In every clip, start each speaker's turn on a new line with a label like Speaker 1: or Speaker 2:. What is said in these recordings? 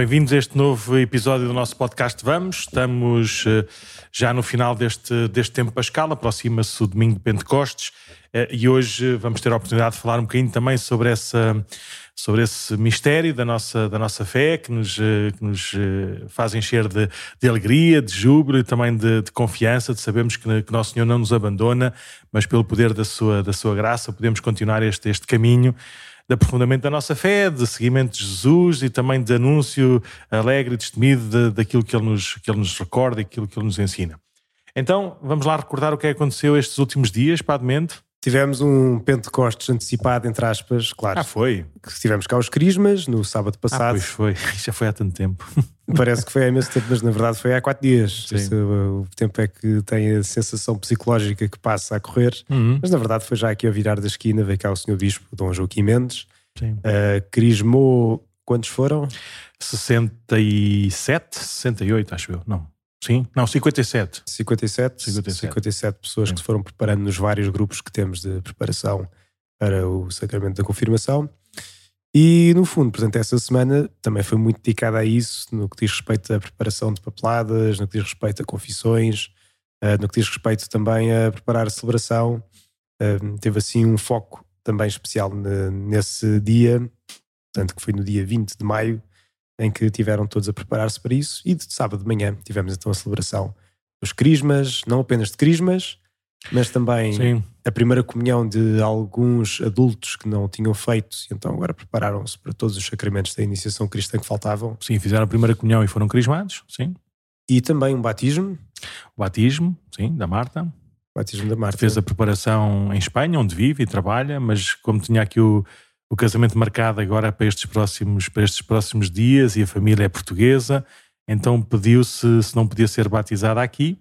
Speaker 1: bem-vindos a este novo episódio do nosso podcast Vamos. Estamos uh, já no final deste, deste tempo pascal, aproxima-se o domingo de Pentecostes uh, e hoje vamos ter a oportunidade de falar um bocadinho também sobre, essa, sobre esse mistério da nossa, da nossa fé que nos, uh, que nos faz encher de, de, alegria, de júbilo e também de, de confiança, de sabermos que, que Nosso Senhor não nos abandona, mas pelo poder da sua, da sua graça podemos continuar este, este caminho de aprofundamento da nossa fé, de seguimento de Jesus e também de anúncio alegre e destemido de, daquilo que ele, nos, que ele nos recorda e aquilo que ele nos ensina. Então, vamos lá recordar o que é aconteceu estes últimos dias, Padmente.
Speaker 2: Tivemos um Pentecostes antecipado, entre aspas, claro.
Speaker 1: Ah, foi?
Speaker 2: Tivemos cá os Crismas no sábado passado. Ah,
Speaker 1: pois foi. Já foi há tanto tempo.
Speaker 2: Parece que foi há imenso tempo, mas na verdade foi há quatro dias. Esse, o tempo é que tem a sensação psicológica que passa a correr. Uhum. Mas na verdade foi já aqui ao virar da esquina, veio cá o Senhor Bispo, Dom Joaquim Mendes. Uh, crismou, quantos foram?
Speaker 1: 67, 68, acho eu. Não. Sim, não, 57.
Speaker 2: 57, 57. 57 pessoas Sim. que se foram preparando nos vários grupos que temos de preparação para o sacramento da confirmação. E no fundo, portanto, essa semana também foi muito dedicada a isso, no que diz respeito à preparação de papeladas, no que diz respeito a confissões, eh, no que diz respeito também a preparar a celebração. Eh, teve assim um foco também especial nesse dia, portanto, que foi no dia 20 de maio, em que tiveram todos a preparar-se para isso. E de sábado de manhã tivemos então a celebração dos Crismas, não apenas de Crismas, mas também Sim. a primeira comunhão de alguns adultos que não tinham feito, e então agora prepararam-se para todos os sacramentos da iniciação cristã que faltavam.
Speaker 1: Sim, fizeram a primeira comunhão e foram crismados, sim.
Speaker 2: E também um batismo.
Speaker 1: O batismo, sim, da Marta. O
Speaker 2: batismo da Marta.
Speaker 1: Fez a preparação em Espanha, onde vive e trabalha, mas como tinha aqui o, o casamento marcado agora para estes próximos, para estes próximos dias e a família é portuguesa, então pediu-se se não podia ser batizada aqui.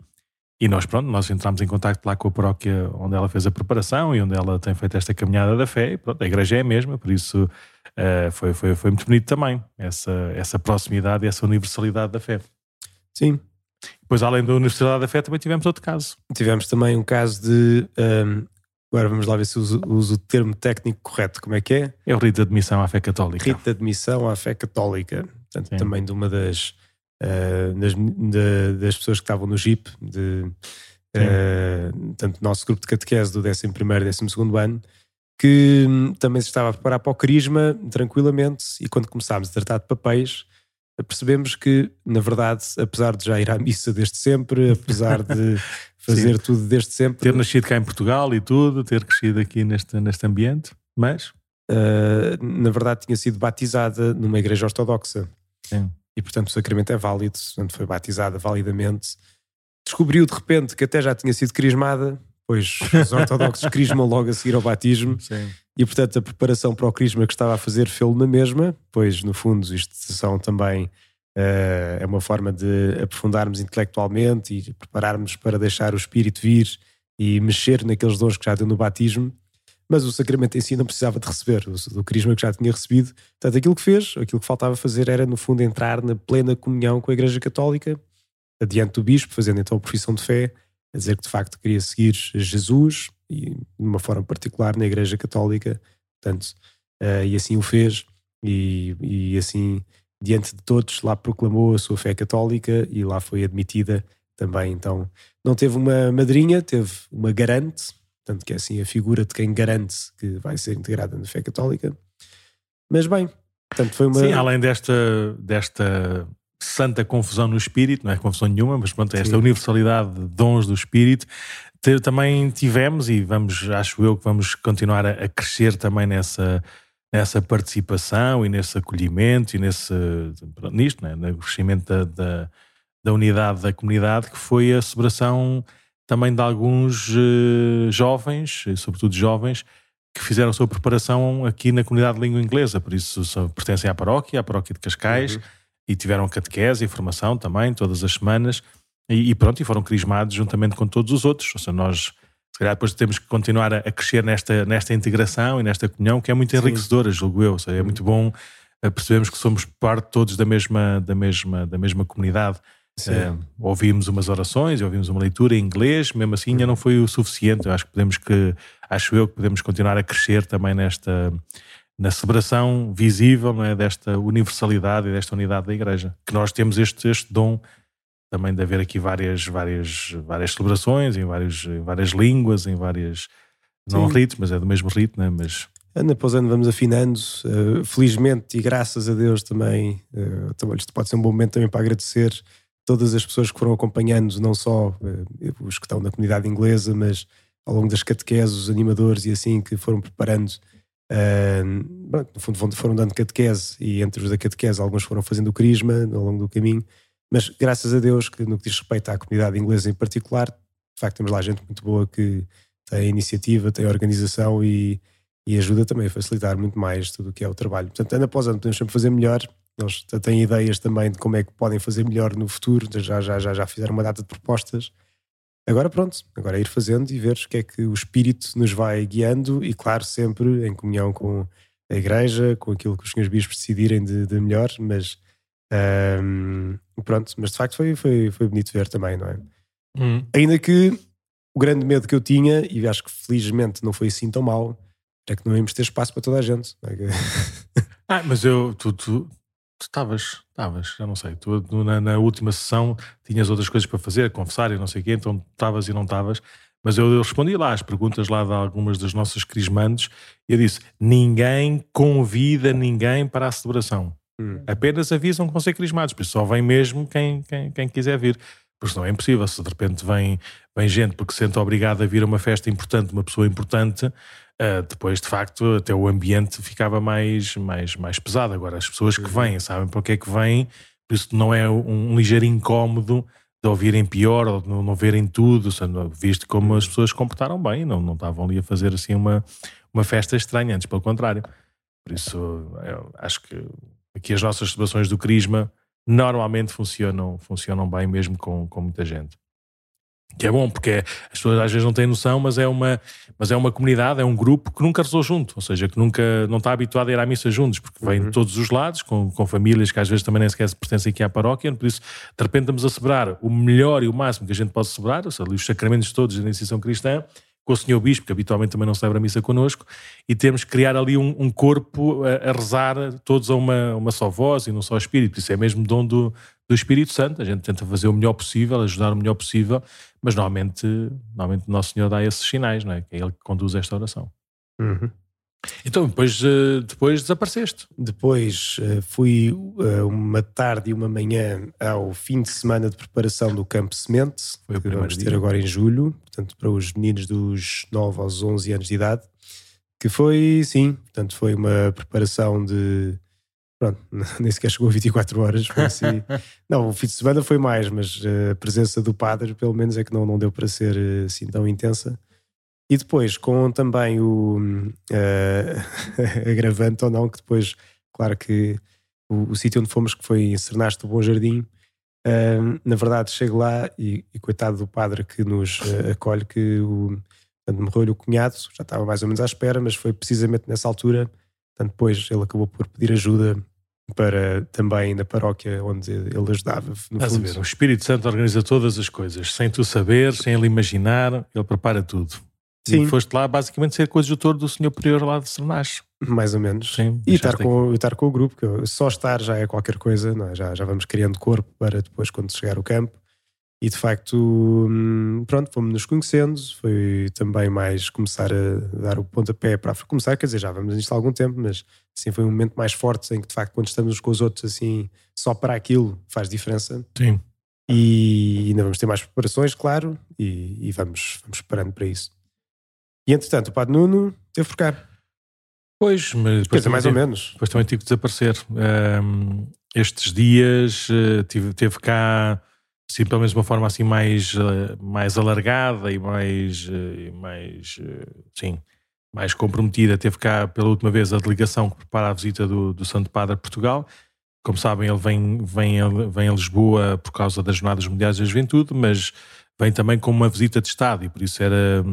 Speaker 1: E nós, pronto, nós entramos em contato lá com a paróquia onde ela fez a preparação e onde ela tem feito esta caminhada da fé. E pronto, a igreja é a mesma, por isso uh, foi, foi, foi muito bonito também, essa, essa proximidade e essa universalidade da fé.
Speaker 2: Sim.
Speaker 1: Depois, além da universalidade da fé, também tivemos outro caso.
Speaker 2: Tivemos também um caso de um, Agora vamos lá ver se uso, uso, o termo técnico correto. Como é que é?
Speaker 1: É o rito de admissão à fé católica.
Speaker 2: Rito de admissão à fé católica. Portanto, Sim. também de uma das, uh, das, de, das, pessoas que estavam no JIP, de, uh, tanto nosso grupo de catequese do 11 e 12 ano, que hum, também se estava a preparar para o Crisma tranquilamente e quando começámos a tratar de papéis, percebemos que, na verdade, apesar de já ir à missa desde sempre, apesar de fazer Sim. tudo desde sempre.
Speaker 1: Ter nascido cá em Portugal e tudo, ter crescido aqui neste, neste ambiente, mas.
Speaker 2: Uh, na verdade, tinha sido batizada numa igreja ortodoxa. Sim. E, portanto, o sacramento é válido, portanto, foi batizada validamente. Descobriu de repente que até já tinha sido crismada, pois os ortodoxos crismam logo a seguir ao batismo. Sim. E, portanto, a preparação para o crisma que estava a fazer fê-lo na mesma, pois, no fundo, isto são também Uh, é uma forma de aprofundarmos intelectualmente e prepararmos para deixar o Espírito vir e mexer naqueles dons que já deu no batismo. Mas o sacramento em si não precisava de receber, do crisma que já tinha recebido. Portanto, aquilo que fez, aquilo que faltava fazer era, no fundo, entrar na plena comunhão com a Igreja Católica, adiante do bispo, fazendo então a profissão de fé, a dizer que de facto queria seguir Jesus e, de uma forma particular, na Igreja Católica. Portanto, uh, e assim o fez, e, e assim diante de todos, lá proclamou a sua fé católica e lá foi admitida também. Então, não teve uma madrinha, teve uma garante, portanto, que é assim a figura de quem garante que vai ser integrada na fé católica. Mas bem, portanto, foi uma.
Speaker 1: Sim, além desta, desta santa confusão no espírito, não é confusão nenhuma, mas pronto, esta Sim. universalidade de dons do espírito. Também tivemos, e vamos, acho eu que vamos continuar a, a crescer também nessa, nessa participação e nesse acolhimento e nesse, nisto, né, no crescimento da, da, da, unidade da comunidade, que foi a celebração também de alguns uh, jovens, sobretudo jovens, que fizeram a sua preparação aqui na comunidade de língua inglesa, por isso pertencem à paróquia, à paróquia de Cascais, uhum. e tiveram catequese e formação também, todas as semanas, e, e, pronto, e foram crismados juntamente com todos os outros, ou seja, nós se calhar depois temos que continuar a, crescer nesta, nesta integração e nesta comunhão que é muito enriquecedora, Sim. julgo eu. Seja, é muito bom eh, percebemos que somos parte todos da mesma, da mesma, da mesma comunidade. É, ouvimos umas orações, ouvimos uma leitura em inglês, mesmo assim ainda não foi o suficiente. Eu acho que podemos que, acho eu que podemos continuar a crescer também nesta, na celebração visível não é, desta universalidade e desta unidade da Igreja. Que nós temos este, este dom também de haver aqui várias, várias, várias celebrações, em, vários, em várias línguas, em várias. Não Sim. ritos, mas é do mesmo rito, né? mas
Speaker 2: ano após ano vamos afinando. Uh, felizmente e graças a Deus também, uh, isto pode ser um bom momento também para agradecer todas as pessoas que foram acompanhando, não só uh, os que estão na comunidade inglesa, mas ao longo das catequeses, os animadores e assim que foram preparando. no fundo, foram dando catequese e entre os da catequese, alguns foram fazendo o crisma ao longo do caminho. Mas graças a Deus que no que diz respeito à comunidade inglesa em particular, de facto temos lá gente muito boa que tem iniciativa, tem organização e, e ajuda também a facilitar muito mais tudo o que é o trabalho. Portanto, ano após ano podemos sempre fazer melhor. Eles têm ideias também de como é que podem fazer melhor no futuro, já, já, já, já fizeram uma data de propostas. Agora pronto, agora é ir fazendo e ver o que é que o Espírito nos vai guiando e claro, sempre em comunhão com a Igreja, com aquilo que os senhores bispos decidirem de, de melhor, mas um, pronto, mas de facto foi, foi, foi bonito ver também, não é? Hum. Ainda que o grande medo que eu tinha, e acho que felizmente não foi assim tão mal, é que não íamos ter espaço para toda a gente.
Speaker 1: É? ah, mas eu, tu, tu, estavas, estavas, já não sei, tu na, na, última sessão tinhas outras coisas para fazer, confessar e não sei o quê, então estavas e não estavas. Mas eu, eu, respondi lá às perguntas lá de algumas das nossas crismantes e eu disse: ninguém convida ninguém para a celebração. Hum. Apenas avisam que vão ser crismados, por isso só vem mesmo quem, quem, quem quiser vir. Porque não é impossível. Se de repente vem, vem gente porque se sente obrigado a vir a uma festa importante, uma pessoa importante, Uh, depois, de facto, até o ambiente ficava mais, mais, mais pesado. Agora, as pessoas que vêm sabem para o que é que vêm, por isso não é um, um ligeiro incómodo de ouvirem pior ou de não, não verem tudo, visto como as pessoas comportaram bem, não, não estavam ali a fazer assim uma, uma festa estranha, antes pelo contrário. Por isso, acho que aqui as nossas situações do Crisma normalmente funcionam, funcionam bem mesmo com, com muita gente que é bom, porque as pessoas às vezes não têm noção, mas é uma, mas é uma comunidade, é um grupo que nunca rezou junto, ou seja, que nunca não está habituado a ir à missa juntos, porque vem uhum. de todos os lados, com, com famílias que às vezes também nem sequer pertencem aqui à paróquia, por isso de repente estamos a celebrar o melhor e o máximo que a gente pode celebrar, ou seja, os sacramentos todos da iniciação cristã, com o Senhor Bispo, que habitualmente também não celebra a missa connosco, e temos que criar ali um, um corpo a, a, rezar todos a uma, uma só voz e num só espírito. Isso é mesmo dom do, do Espírito Santo. A gente tenta fazer o melhor possível, ajudar o melhor possível, mas normalmente, normalmente Nosso Senhor dá esses sinais, não é? Que é Ele que conduz esta oração. Uhum. Então, depois, eh, depois desapareceste.
Speaker 2: Depois eh, fui eh, uma tarde e uma manhã ao fim de semana de preparação do Campo Semente, Foi que vamos ter agora em julho, portanto, para os meninos dos 9 aos 11 anos de idade, que foi, sim, portanto, foi uma preparação de. Pronto, nem sequer chegou a 24 horas. Assim. não, o fim de semana foi mais, mas a presença do padre, pelo menos, é que não, não deu para ser assim tão intensa. E depois, com também o uh, agravante ou não, que depois, claro que o, o sítio onde fomos, que foi em Cernaste do Bom Jardim, uh, na verdade chego lá e, e, coitado do padre que nos uh, acolhe, que o, morreu-lhe o cunhado, já estava mais ou menos à espera, mas foi precisamente nessa altura, portanto, depois ele acabou por pedir ajuda para também na paróquia onde ele ajudava.
Speaker 1: No fundo. Ver, o Espírito Santo organiza todas as coisas, sem tu saber, sem ele imaginar, ele prepara tudo. Sim. E foste lá basicamente ser coadjutor do senhor prior lá de Sernache.
Speaker 2: Mais ou menos. Sim, e estar com, estar com o grupo, que só estar já é qualquer coisa, é? já, já vamos criando corpo para depois, quando chegar o campo. E de facto, hum, pronto, fomos nos conhecendo. Foi também mais começar a dar o pontapé para começar, quer dizer, já vamos nisto há algum tempo, mas assim foi um momento mais forte em que de facto, quando estamos uns com os outros, assim, só para aquilo faz diferença.
Speaker 1: Sim.
Speaker 2: E ainda vamos ter mais preparações, claro, e, e vamos, vamos preparando para isso. E entretanto, o Padre Nuno teve por cá.
Speaker 1: Pois, mas
Speaker 2: depois mais ou menos.
Speaker 1: Depois também tive que desaparecer. Um, estes dias uh, tive, teve cá, assim, pelo menos de uma forma assim mais, uh, mais alargada e mais, uh, mais sim, mais comprometida. Teve cá pela última vez a delegação que prepara a visita do, do Santo Padre a Portugal. Como sabem, ele vem, vem, vem a Lisboa por causa das Jornadas Mundiais da Juventude, mas vem também com uma visita de Estado e por isso era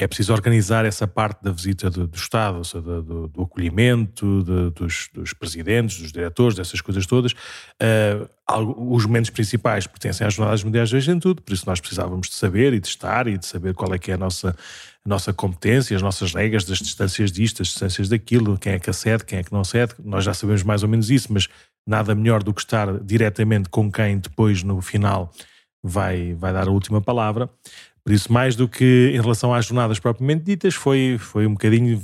Speaker 1: é preciso organizar essa parte da visita do, do Estado, ou seja, do, do acolhimento de, dos, dos, presidentes, dos diretores, dessas coisas todas. Uh, os momentos principais pertencem às Jornadas Mundiais da Juventude, por isso nós precisávamos de saber e de estar e de saber qual é que é a nossa, a nossa competência, as nossas regras das distâncias disto, as distâncias daquilo, quem é que acede, quem é que não cede. Nós já sabemos mais ou menos isso, mas nada melhor do que estar diretamente com quem depois, no final, vai, vai dar a última palavra. Por isso, mais do que em relação às jornadas propriamente ditas, foi, foi um bocadinho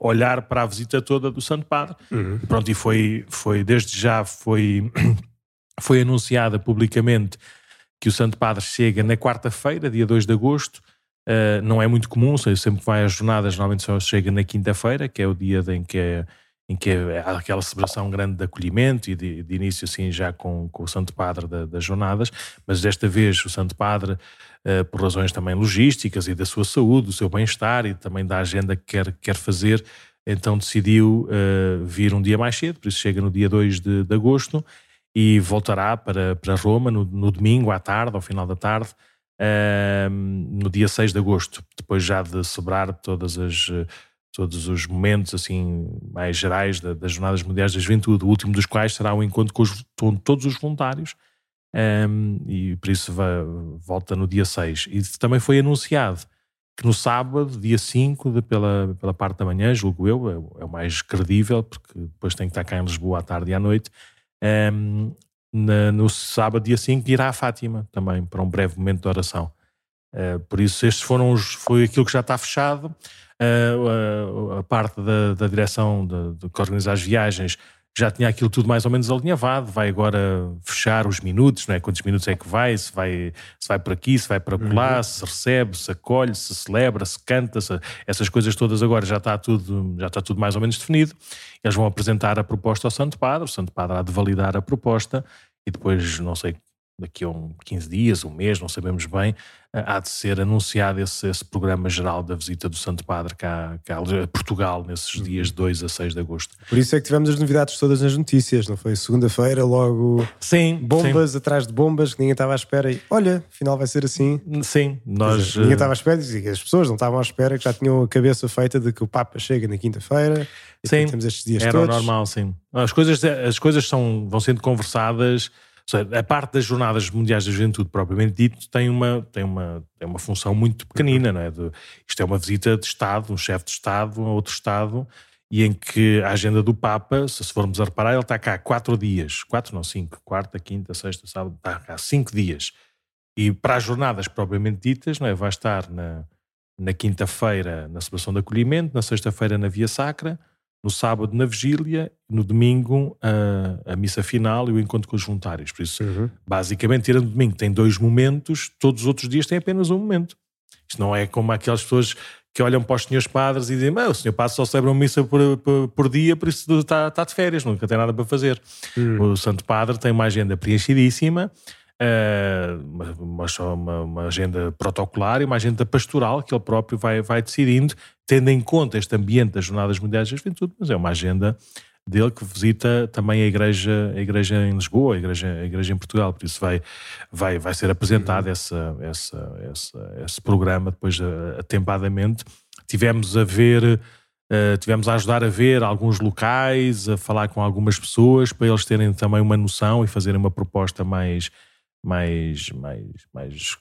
Speaker 1: olhar para a visita toda do Santo Padre. Uhum. Pronto, e foi, foi desde já foi, foi anunciada publicamente que o Santo Padre chega na quarta-feira, dia 2 de agosto. Uh, não é muito comum, sempre vai às jornadas, normalmente só chega na quinta-feira, que é o dia em que é em que há aquela celebração grande de acolhimento e de, de início assim já com, com o Santo Padre da, das jornadas, mas desta vez o Santo Padre, uh, por razões também logísticas e da sua saúde, do seu bem-estar e também da agenda que quer, quer fazer, então decidiu uh, vir um dia mais cedo, por isso chega no dia 2 de, de agosto e voltará para, para Roma no, no, domingo à tarde, ao final da tarde, uh, no dia 6 de agosto, depois já de celebrar todas as todos os momentos assim mais gerais da, das Jornadas Mundiais da Juventude, o último dos quais será o um encontro com, os, com, todos os voluntários, um, e por isso volta no dia 6. E também foi anunciado que no sábado, dia 5, de, pela, pela parte da manhã, julgo eu, é, é, o mais credível, porque depois tem que estar cá em Lisboa à tarde e à noite, um, na, no sábado, dia 5, irá a Fátima também, para um breve momento de oração. Uh, por isso, estes foram os, foi aquilo que já está fechado a, a, parte da, da direção de, de, que organiza as viagens já tinha aquilo tudo mais ou menos alinhavado, vai agora fechar os minutos, não é? quantos minutos é que vai, se vai, se vai por aqui, se vai para lá, uhum. se recebe, se acolhe, se celebra, se canta, se, essas coisas todas agora já está, tudo, já está tudo mais ou menos definido. Eles vão apresentar a proposta ao Santo Padre, o Santo Padre há de validar a proposta e depois, não sei daqui a um 15 dias, um mês, não sabemos bem, eh, há de ser anunciado esse, esse programa geral da visita do Santo Padre cá, cá a Portugal nesses uhum. dias 2 a 6 de agosto.
Speaker 2: Por isso é que tivemos as novidades todas nas notícias, não foi? Segunda-feira, logo
Speaker 1: sim,
Speaker 2: bombas
Speaker 1: sim.
Speaker 2: atrás de bombas que ninguém estava à espera e olha, afinal vai ser assim.
Speaker 1: Sim, nós.
Speaker 2: Dizer, ninguém estava à espera, as pessoas não estavam à espera, que já tinham a cabeça feita de que o Papa chega na quinta-feira.
Speaker 1: Sim, temos estes dias era todos. normal, sim. As coisas, as coisas são, vão sendo conversadas seja, a parte das jornadas mundiais da juventude, propriamente dito, tem uma, tem uma, tem uma função muito pequenina, não é? De, isto é uma visita de Estado, um chefe de Estado a outro Estado, e em que a agenda do Papa, se formos a reparar, ele está cá quatro dias, quatro não, cinco, quarta, quinta, sexta, sábado, está cá cinco dias. E para as jornadas propriamente ditas, não é? Vai estar na, na quinta-feira na celebração de acolhimento, na sexta-feira na Via Sacra, no sábado na vigília, no domingo a, a, missa final e o encontro com os voluntários. Por isso, uhum. basicamente, tirando domingo, tem dois momentos, todos os outros dias têm apenas um momento. Isto não é como aquelas pessoas que olham para os senhores padres e dizem: o senhor padre só celebra uma missa por, por, por, dia, por isso está, está de férias, nunca tem nada para fazer. Uhum. O Santo Padre tem uma agenda preenchidíssima. Uh, uma, uma, uma, agenda protocolar e uma agenda pastoral que ele próprio vai, vai decidindo, tendo em conta este ambiente das Jornadas Mundiais da Juventude, mas é uma agenda dele que visita também a igreja, a igreja em Lisboa, a igreja, a igreja em Portugal, por isso vai, vai, vai ser apresentado uhum. essa, essa, essa, esse programa depois atempadamente. Tivemos a ver, uh, tivemos a ajudar a ver alguns locais, a falar com algumas pessoas para eles terem também uma noção e fazerem uma proposta mais mais, mais, mais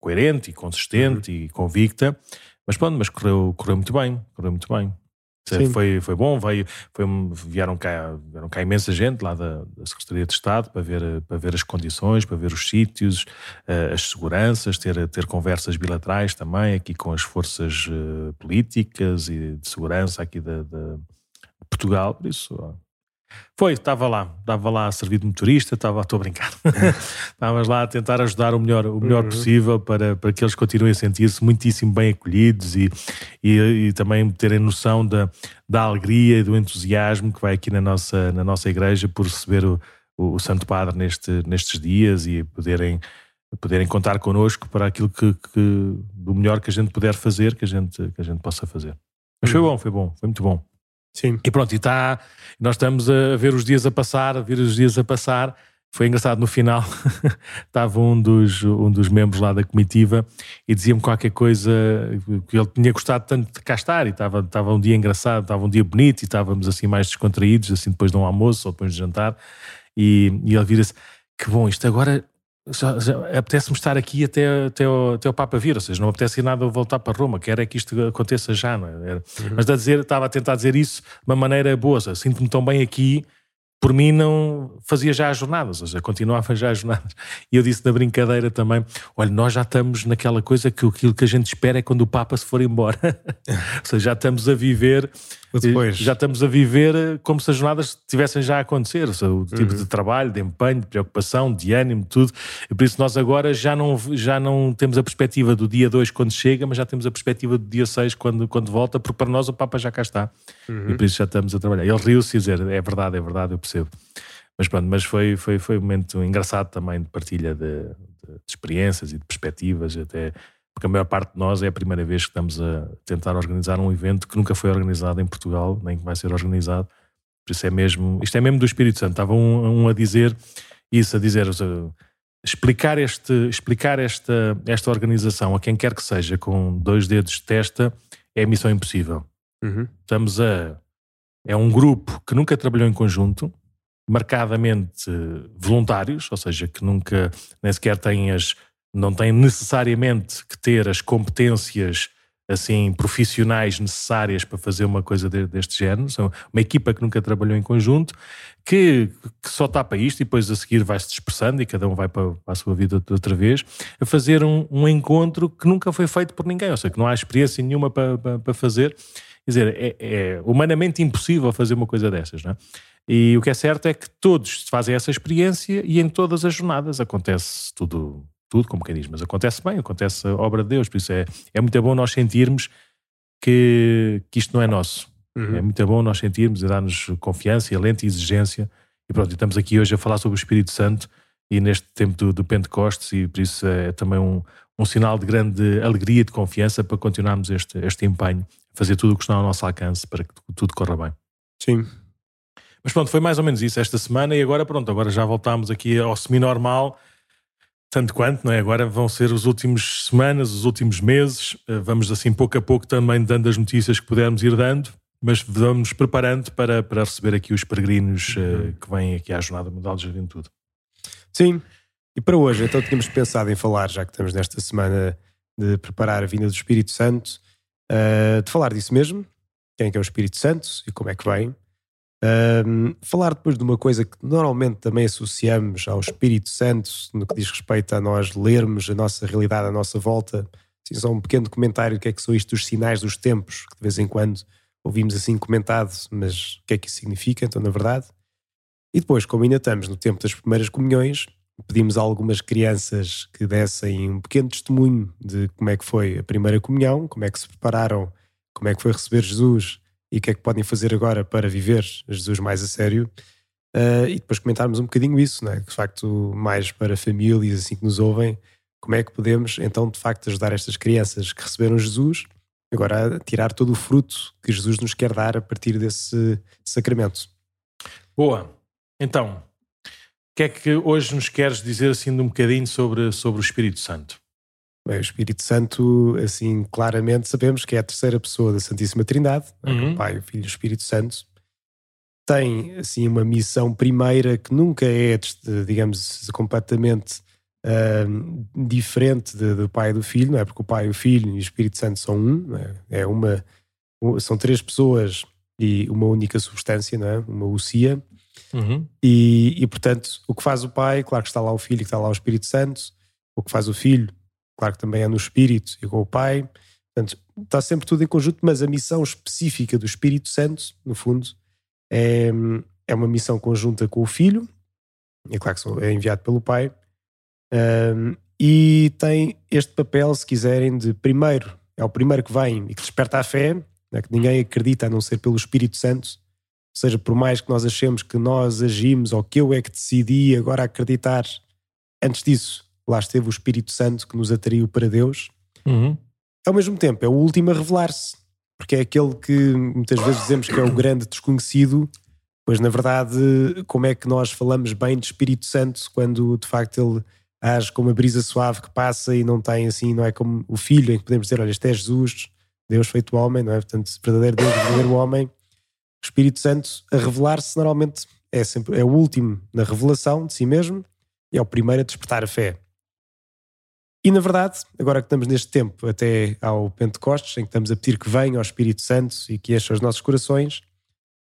Speaker 1: coerente e consistente uhum. e convicta. Mas pronto, mas correu, correu muito bem, correu muito bem. Foi, foi bom, veio, foi, vieram, cá, vieram cá imensa gente lá da, da, Secretaria de Estado para ver, para ver as condições, para ver os sítios, uh, as seguranças, ter, ter conversas bilaterais também aqui com as forças uh, políticas e de segurança aqui de, de Portugal. Por isso, foi, estava lá, estava lá a servir de motorista, estava, estou a brincar. Estavas lá a tentar ajudar o melhor, o melhor uhum. possível para, para que eles continuem a sentir-se muitíssimo bem acolhidos e, e, e, também terem noção da, da alegria e do entusiasmo que vai aqui na nossa, na nossa igreja por receber o, o, o Santo Padre neste, nestes dias e poderem, poderem contar connosco para aquilo que, que, do melhor que a gente puder fazer, que a gente, que a gente possa fazer. Mas foi uhum. bom, foi bom, foi muito bom.
Speaker 2: Sim.
Speaker 1: E pronto, e está, nós estamos a ver os dias a passar, a ver os dias a passar, foi engraçado, no final estava um dos, um dos membros lá da comitiva e dizia-me qualquer coisa que ele tinha gostado tanto de cá estar e estava, estava um dia engraçado, estava um dia bonito e estávamos assim mais descontraídos, assim depois de um almoço ou depois de jantar e, e ele vira-se, que bom, isto agora apetece-me estar aqui até, até, o, até o Papa vir, ou seja, não apetece nada voltar para Roma, quero é que isto aconteça já, não é? Uhum. Mas a dizer, estava a tentar dizer isso de uma maneira boa, sinto-me tão bem aqui por mim não fazia já as jornadas, ou seja, continuava já as jornadas. E eu disse na brincadeira também: olha, nós já estamos naquela coisa que aquilo que a gente espera é quando o Papa se for embora. ou seja, já estamos a viver depois. Já estamos a viver eh, como se as jornadas tivessem já a acontecer, ou seja, o tipo uhum. de trabalho, de empenho, de preocupação, de ânimo, tudo. E por isso nós agora já não, já não temos a perspectiva do dia 2 quando chega, mas já temos a perspectiva do dia 6 quando, quando volta, porque para nós o Papa já cá está. Uhum. E por isso já estamos a trabalhar. Ele riu-se e dizer, é verdade, é verdade, eu percebo. Mas pronto, mas foi, foi, foi um momento engraçado também de partilha de, de, de experiências e de perspectivas, até porque a maior parte de nós é a primeira vez que estamos a tentar organizar um evento que nunca foi organizado em Portugal, nem que vai ser organizado. Por isso é mesmo, isto é mesmo do Espírito Santo. Estava um, um a dizer isso, a dizer, explicar, este, explicar esta, esta organização a quem quer que seja com dois dedos de testa é missão impossível. Uhum. Estamos a. É um grupo que nunca trabalhou em conjunto, marcadamente voluntários, ou seja, que nunca nem sequer têm as não tem necessariamente que ter as competências assim profissionais necessárias para fazer uma coisa de, deste género. São uma equipa que nunca trabalhou em conjunto, que, que só está para isto e depois a seguir vai-se dispersando e cada um vai para, para, a sua vida outra vez, a fazer um, um, encontro que nunca foi feito por ninguém, ou seja, que não há experiência nenhuma para, para, para fazer. Quer dizer, é, é, humanamente impossível fazer uma coisa dessas, não é? E o que é certo é que todos fazem essa experiência e em todas as jornadas acontece tudo tudo, como quem diz, mas acontece bem, acontece a obra de Deus, por isso é, é muito bom nós sentirmos que, que isto não é nosso. Uhum. É muito bom nós sentirmos e dar-nos confiança e alento e exigência. E pronto, estamos aqui hoje a falar sobre o Espírito Santo e neste tempo do, do Pentecostes, e por isso é também um, um sinal de grande alegria e de confiança para continuarmos este, este empenho, fazer tudo o que está ao nosso alcance para que tudo corra bem.
Speaker 2: Sim.
Speaker 1: Mas pronto, foi mais ou menos isso esta semana e agora pronto, agora já voltámos aqui ao semi-normal tanto quanto, não é? Agora vão ser as últimas semanas, os últimos meses. Eh, vamos assim pouco a pouco também dando as notícias que pudermos ir dando, mas vamos preparando para, para receber aqui os peregrinos eh, uhum. que vêm aqui à Jornada Mundial de Juventude.
Speaker 2: Sim, e para hoje então tínhamos pensado em falar, já que estamos nesta semana de preparar a vinda do Espírito Santo, uh, de falar disso mesmo, quem é que é o Espírito Santo e como é que vem. Um, falar depois de uma coisa que normalmente também associamos ao Espírito Santo, no que diz respeito a nós lermos a nossa realidade à nossa volta. Assim, só um pequeno comentário do que é que são isto dos sinais dos tempos, que de vez em quando ouvimos assim comentado, mas o que é que isso significa, então, na verdade. E depois, como ainda estamos no tempo das primeiras comunhões, pedimos a algumas crianças que dessem um pequeno testemunho de como é que foi a primeira comunhão, como é que se prepararam, como é que foi receber Jesus e o que é que podem fazer agora para viver Jesus mais a sério. Uh, e depois comentarmos um bocadinho isso, né? de facto, mais para famílias assim que nos ouvem, como é que podemos então de facto ajudar estas crianças que receberam Jesus agora a tirar todo o fruto que Jesus nos quer dar a partir desse sacramento.
Speaker 1: Boa. Então, o que é que hoje nos queres dizer assim de um bocadinho sobre, sobre o Espírito Santo?
Speaker 2: Bem, o Espírito Santo, assim, claramente sabemos que é a terceira pessoa da Santíssima Trindade, é? uhum. o Pai, o Filho e o Espírito Santo. Tem, assim, uma missão primeira que nunca é, digamos, completamente uh, diferente do Pai e do Filho, não é? Porque o Pai, o Filho e o Espírito Santo são um, é? é? uma, são três pessoas e uma única substância, não é? Uma ucia. Uhum. E, e, portanto, o que faz o Pai, claro que está lá o Filho, que está lá o Espírito Santo, o que faz o Filho claro que também é no Espírito e com o Pai. Portanto, está sempre tudo em conjunto, mas a missão específica do Espírito Santo, no fundo, é, é uma missão conjunta com o Filho, é claro que é enviado pelo Pai, um, e tem este papel, se quiserem, de primeiro, é o primeiro que vem e que desperta a fé, né, que ninguém acredita a não ser pelo Espírito Santo, ou seja, por mais que nós achemos que nós agimos ou que eu é que decidi agora acreditar, antes disso lá esteve o Espírito Santo que nos atraiu para Deus. Uhum. Ao mesmo tempo, é o último a revelar-se, porque é aquele que muitas vezes dizemos que é o grande desconhecido, Pois, na verdade, como é que nós falamos bem de Espírito Santo quando de facto ele age como uma brisa suave que passa e não tem assim, não é como o Filho, em que podemos dizer: olha, este é Jesus, Deus feito homem, não é? Portanto, verdadeiro Deus, verdadeiro homem. O Espírito Santo a revelar-se normalmente é sempre é o último na revelação de si mesmo e é o primeiro a despertar a fé. E na verdade, agora que estamos neste tempo até ao Pentecostes, em que estamos a pedir que venha ao Espírito Santo e que encha os nossos corações,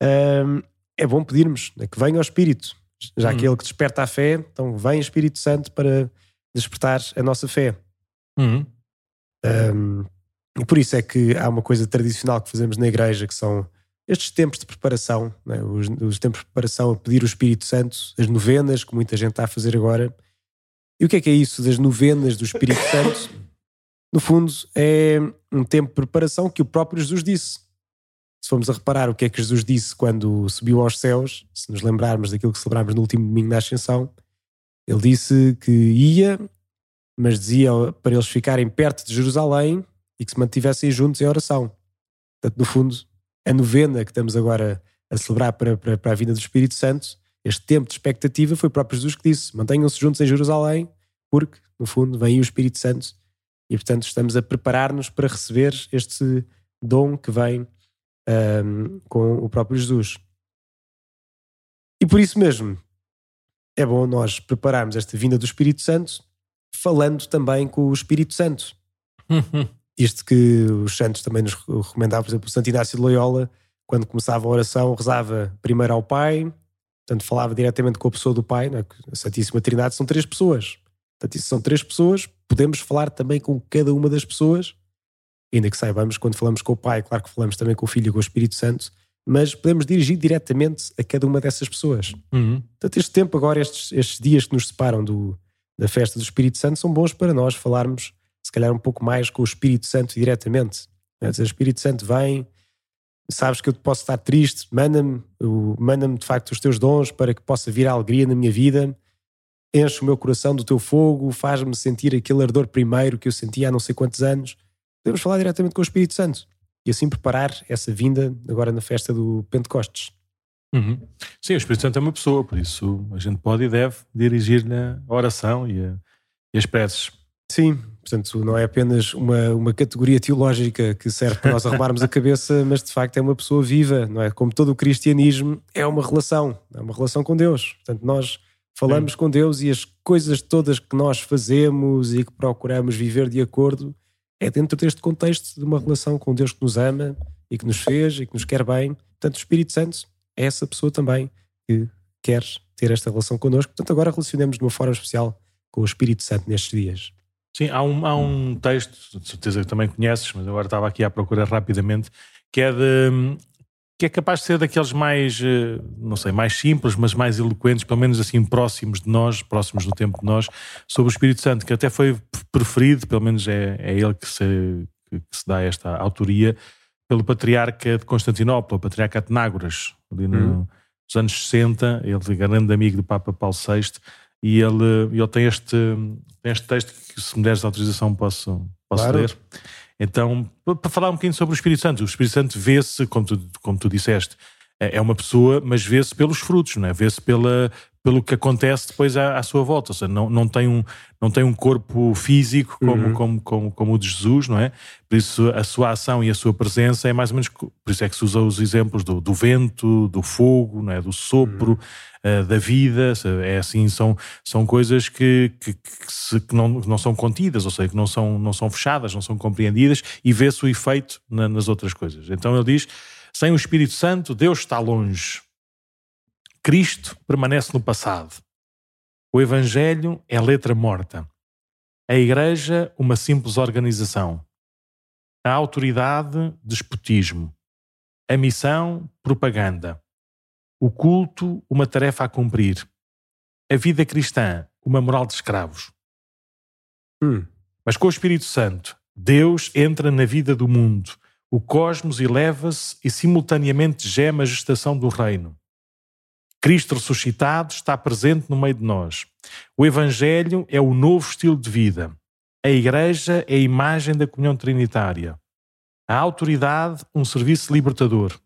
Speaker 2: hum, é bom pedirmos né, que venha ao Espírito, já que uhum. ele que desperta a fé, então vem Espírito Santo para despertar a nossa fé. Uhum. Um, e por isso é que há uma coisa tradicional que fazemos na igreja, que são estes tempos de preparação, né? os, os, tempos de preparação a pedir o Espírito Santo, as novenas, que muita gente está a fazer agora. E o que é que é isso das novenas do Espírito Santo? No fundo, é um tempo de preparação que o próprio Jesus disse se formos a reparar o que é que Jesus disse quando subiu aos céus, se nos lembrarmos daquilo que celebramos no último domingo da Ascensão, ele disse que ia, mas dizia para eles ficarem perto de Jerusalém e que se mantivessem juntos em oração. Portanto, no fundo, a novena que estamos agora a celebrar para, para, para a vinda do Espírito Santo, este tempo de expectativa foi o próprio Jesus que disse: mantenham-se juntos em Jerusalém, porque, no fundo, vem o Espírito Santo e, portanto, estamos a preparar-nos para receber este dom que vem um, com o próprio Jesus. E por isso mesmo é bom nós prepararmos esta vinda do Espírito Santo falando também com o Espírito Santo. Isto que os santos também nos recomendavam, por exemplo, o Santo Inácio de Loyola, quando começava a oração, rezava primeiro ao Pai, portanto falava diretamente com a pessoa do Pai, é? a Santíssima Trindade são três pessoas. Portanto, isso são três pessoas, podemos falar também com cada uma das pessoas ainda que saibamos, quando falamos com o Pai, claro que falamos também com o Filho e com o Espírito Santo, mas podemos dirigir diretamente a cada uma dessas pessoas. Uhum. Portanto, este tempo agora, estes, estes dias que nos separam do, da festa do Espírito Santo, são bons para nós falarmos, se calhar, um pouco mais com o Espírito Santo diretamente. Dizer, Espírito Santo vem, sabes que eu posso estar triste, manda-me, manda-me de facto os teus dons para que possa vir a alegria na minha vida, enche o meu coração do teu fogo, faz-me sentir aquele ardor primeiro que eu sentia há não sei quantos anos podemos falar diretamente com o Espírito Santo e assim preparar essa vinda agora na festa do Pentecostes.
Speaker 1: Uhum. Sim, o Espírito Santo é uma pessoa, por isso a gente pode e deve dirigir-lhe a oração e, a, e as preces.
Speaker 2: Sim, portanto não é apenas uma, uma categoria teológica que serve para nós arrumarmos a cabeça, mas de facto é uma pessoa viva, não é? Como todo o cristianismo, é uma relação, é uma relação com Deus. Portanto, nós falamos Sim. com Deus e as coisas todas que nós fazemos e que procuramos viver de acordo é dentro deste contexto de uma relação com Deus que nos ama e que nos fez e que nos quer bem. Portanto, o Espírito Santo é essa pessoa também que quer ter esta relação connosco. Portanto, agora relacionamos de uma forma especial com o Espírito Santo nestes dias.
Speaker 1: Sim, há um, há um texto, de certeza que também conheces, mas agora estava aqui à procura rapidamente, que é de que é capaz de ser daqueles mais, eh, não sei, mais simples, mas mais eloquentes, pelo menos assim próximos de nós, próximos do tempo de nós, sobre o Espírito Santo, que até foi preferido, pelo menos é, é ele que se, que se dá esta autoria, pelo patriarca de Constantinopla, o patriarca Atenágoras, ali no, hum. nos anos 60, ele grande amigo do Papa Paulo VI, e ele, ele tem, este, tem este texto que, se me deres autorização, posso, posso claro. ler. Então, para falar um bocadinho sobre o Espírito Santo, o Espírito Santo vê-se, como tu, como tu disseste, é, é uma pessoa, mas vê-se pelos frutos, não é? vê-se pela, pelo que acontece depois à, à, sua volta. Ou seja, não, não, tem um, não tem um corpo físico como, uhum. como, como, como o de Jesus, não é? Por isso a sua ação e a sua presença é mais ou menos. Por isso é que se usa os exemplos do, do vento, do fogo, não é? do sopro, uhum. uh, da vida. É assim, são, são coisas que, que, que, se, que, não, não são contidas, ou seja, que não são, não são fechadas, não são compreendidas e vê-se o efeito na, nas outras coisas. Então ele diz: sem o Espírito Santo, Deus está longe Cristo permanece no passado. O Evangelho é letra morta. A Igreja, uma simples organização. A autoridade, despotismo. A missão, propaganda. O culto, uma tarefa a cumprir. A vida cristã, uma moral de escravos. Hum. Mas com o Espírito Santo, Deus entra na vida do mundo. O cosmos eleva-se e simultaneamente gema a gestação do reino. Cristo ressuscitado está presente no meio de nós. O Evangelho é o novo estilo de vida. A Igreja é a imagem da comunhão trinitária. A autoridade, um serviço libertador.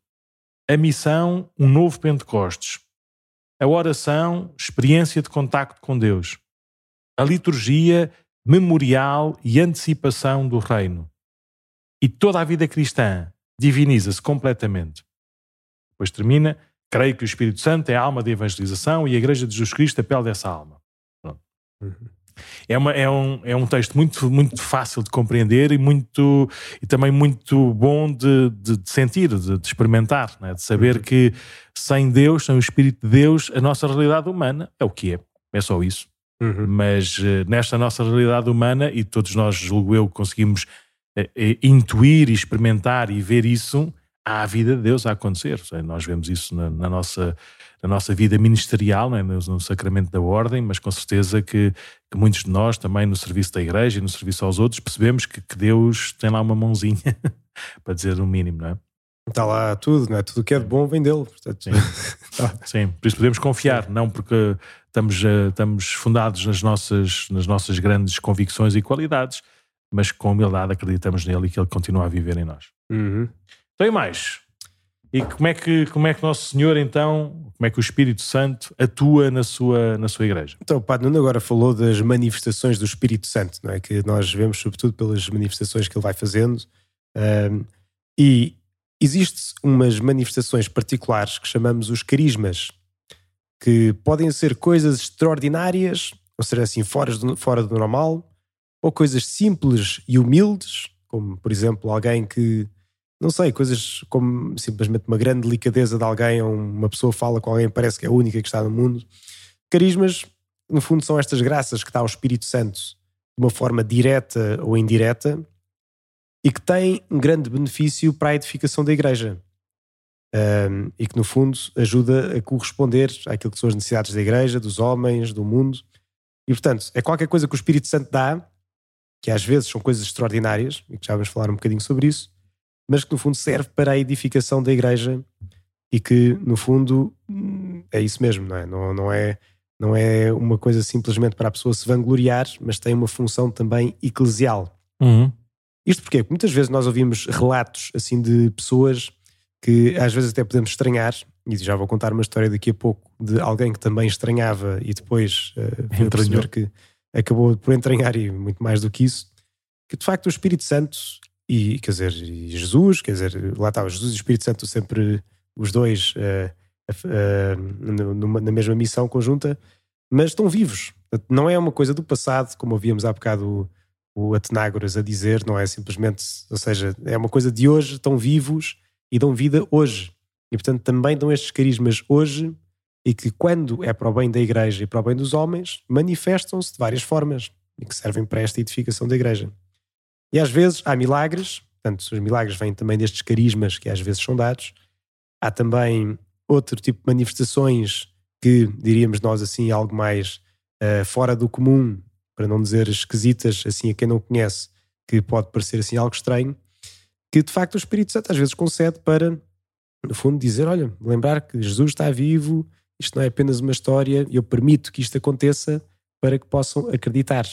Speaker 1: A missão, um novo Pentecostes. A oração, experiência de contacto com Deus. A liturgia, memorial e antecipação do reino. E toda a vida cristã diviniza-se completamente. Depois termina, creio que o Espírito Santo é a alma de evangelização e a Igreja de Jesus Cristo a pele dessa alma. Uhum. É, uma, é, um, é um texto muito, muito fácil de compreender e, muito, e também muito bom de, de, de sentir, de, de experimentar, né? de saber uhum. que sem Deus, sem o Espírito de Deus, a nossa realidade humana é o que é. É só isso. Uhum. Mas uh, nesta nossa realidade humana, e todos nós, julgo eu, conseguimos uh, uh, intuir e experimentar e ver isso, há a vida de Deus a acontecer. Nós vemos isso na, na, nossa, na nossa vida ministerial, é? no, no, sacramento da ordem, mas com certeza que, que, muitos de nós, também no serviço da igreja e no serviço aos outros, percebemos que, que Deus tem lá uma mãozinha, para dizer o mínimo, não é?
Speaker 2: Está lá tudo, não é? Tudo que é de bom vem dele. Portanto...
Speaker 1: Sim. Sim, por isso podemos confiar, não porque estamos, eh, estamos fundados nas nossas, nas nossas grandes convicções e qualidades, mas com humildade acreditamos nele e que ele continua a viver em nós.
Speaker 2: Uhum.
Speaker 1: Tem mais. E como é que como é que Nosso Senhor então, como é que o Espírito Santo atua na sua na sua igreja?
Speaker 2: Então, o Padre Nuno agora falou das manifestações do Espírito Santo, não é que nós vemos sobretudo pelas manifestações que ele vai fazendo. Um, e existe umas manifestações particulares que chamamos os carismas, que podem ser coisas extraordinárias, ou seja, assim fora do, fora do normal, ou coisas simples e humildes, como por exemplo alguém que não sei, coisas como simplesmente uma grande delicadeza de alguém, ou uma pessoa fala com alguém parece que é a única que está no mundo. Carismas, no fundo, são estas graças que dá ao Espírito Santo de uma forma direta ou indireta e que têm um grande benefício para a edificação da igreja. Um, e que, no fundo, ajuda a corresponder àquilo que são as necessidades da igreja, dos homens, do mundo. E, portanto, é qualquer coisa que o Espírito Santo dá, que às vezes são coisas extraordinárias, e que já vamos falar um bocadinho sobre isso, mas que no fundo serve para a edificação da igreja e que no fundo é isso mesmo, não é? Não, não é, não é uma coisa simplesmente para a pessoa se vangloriar, mas tem uma função também eclesial.
Speaker 1: Uhum.
Speaker 2: Isto porque muitas vezes nós ouvimos relatos assim de pessoas que às vezes até podemos estranhar, e já vou contar uma história daqui a pouco de alguém que também estranhava e depois uh, perceber que acabou por entranhar e muito mais do que isso, que de facto o Espírito Santo e quer dizer, e Jesus, quer dizer, lá estava Jesus e o Espírito Santo sempre os dois uh, uh, numa, na mesma missão conjunta, mas estão vivos. Não é uma coisa do passado, como ouvíamos há bocado o, o Atenágoras a dizer, não é simplesmente, ou seja, é uma coisa de hoje, estão vivos e dão vida hoje. E portanto também dão estes carismas hoje e que quando é para o bem da igreja e para o bem dos homens, manifestam-se de várias formas e que servem para esta edificação da igreja. E às vezes há milagres, portanto, os milagres vêm também destes carismas que às vezes são dados. Há também outro tipo de manifestações que, diríamos nós assim, algo mais uh, fora do comum, para não dizer esquisitas, assim, a quem não conhece, que pode parecer assim algo estranho, que de facto o Espírito Santo às vezes concede para, no fundo, dizer: olha, lembrar que Jesus está vivo, isto não é apenas uma história, eu permito que isto aconteça para que possam acreditar.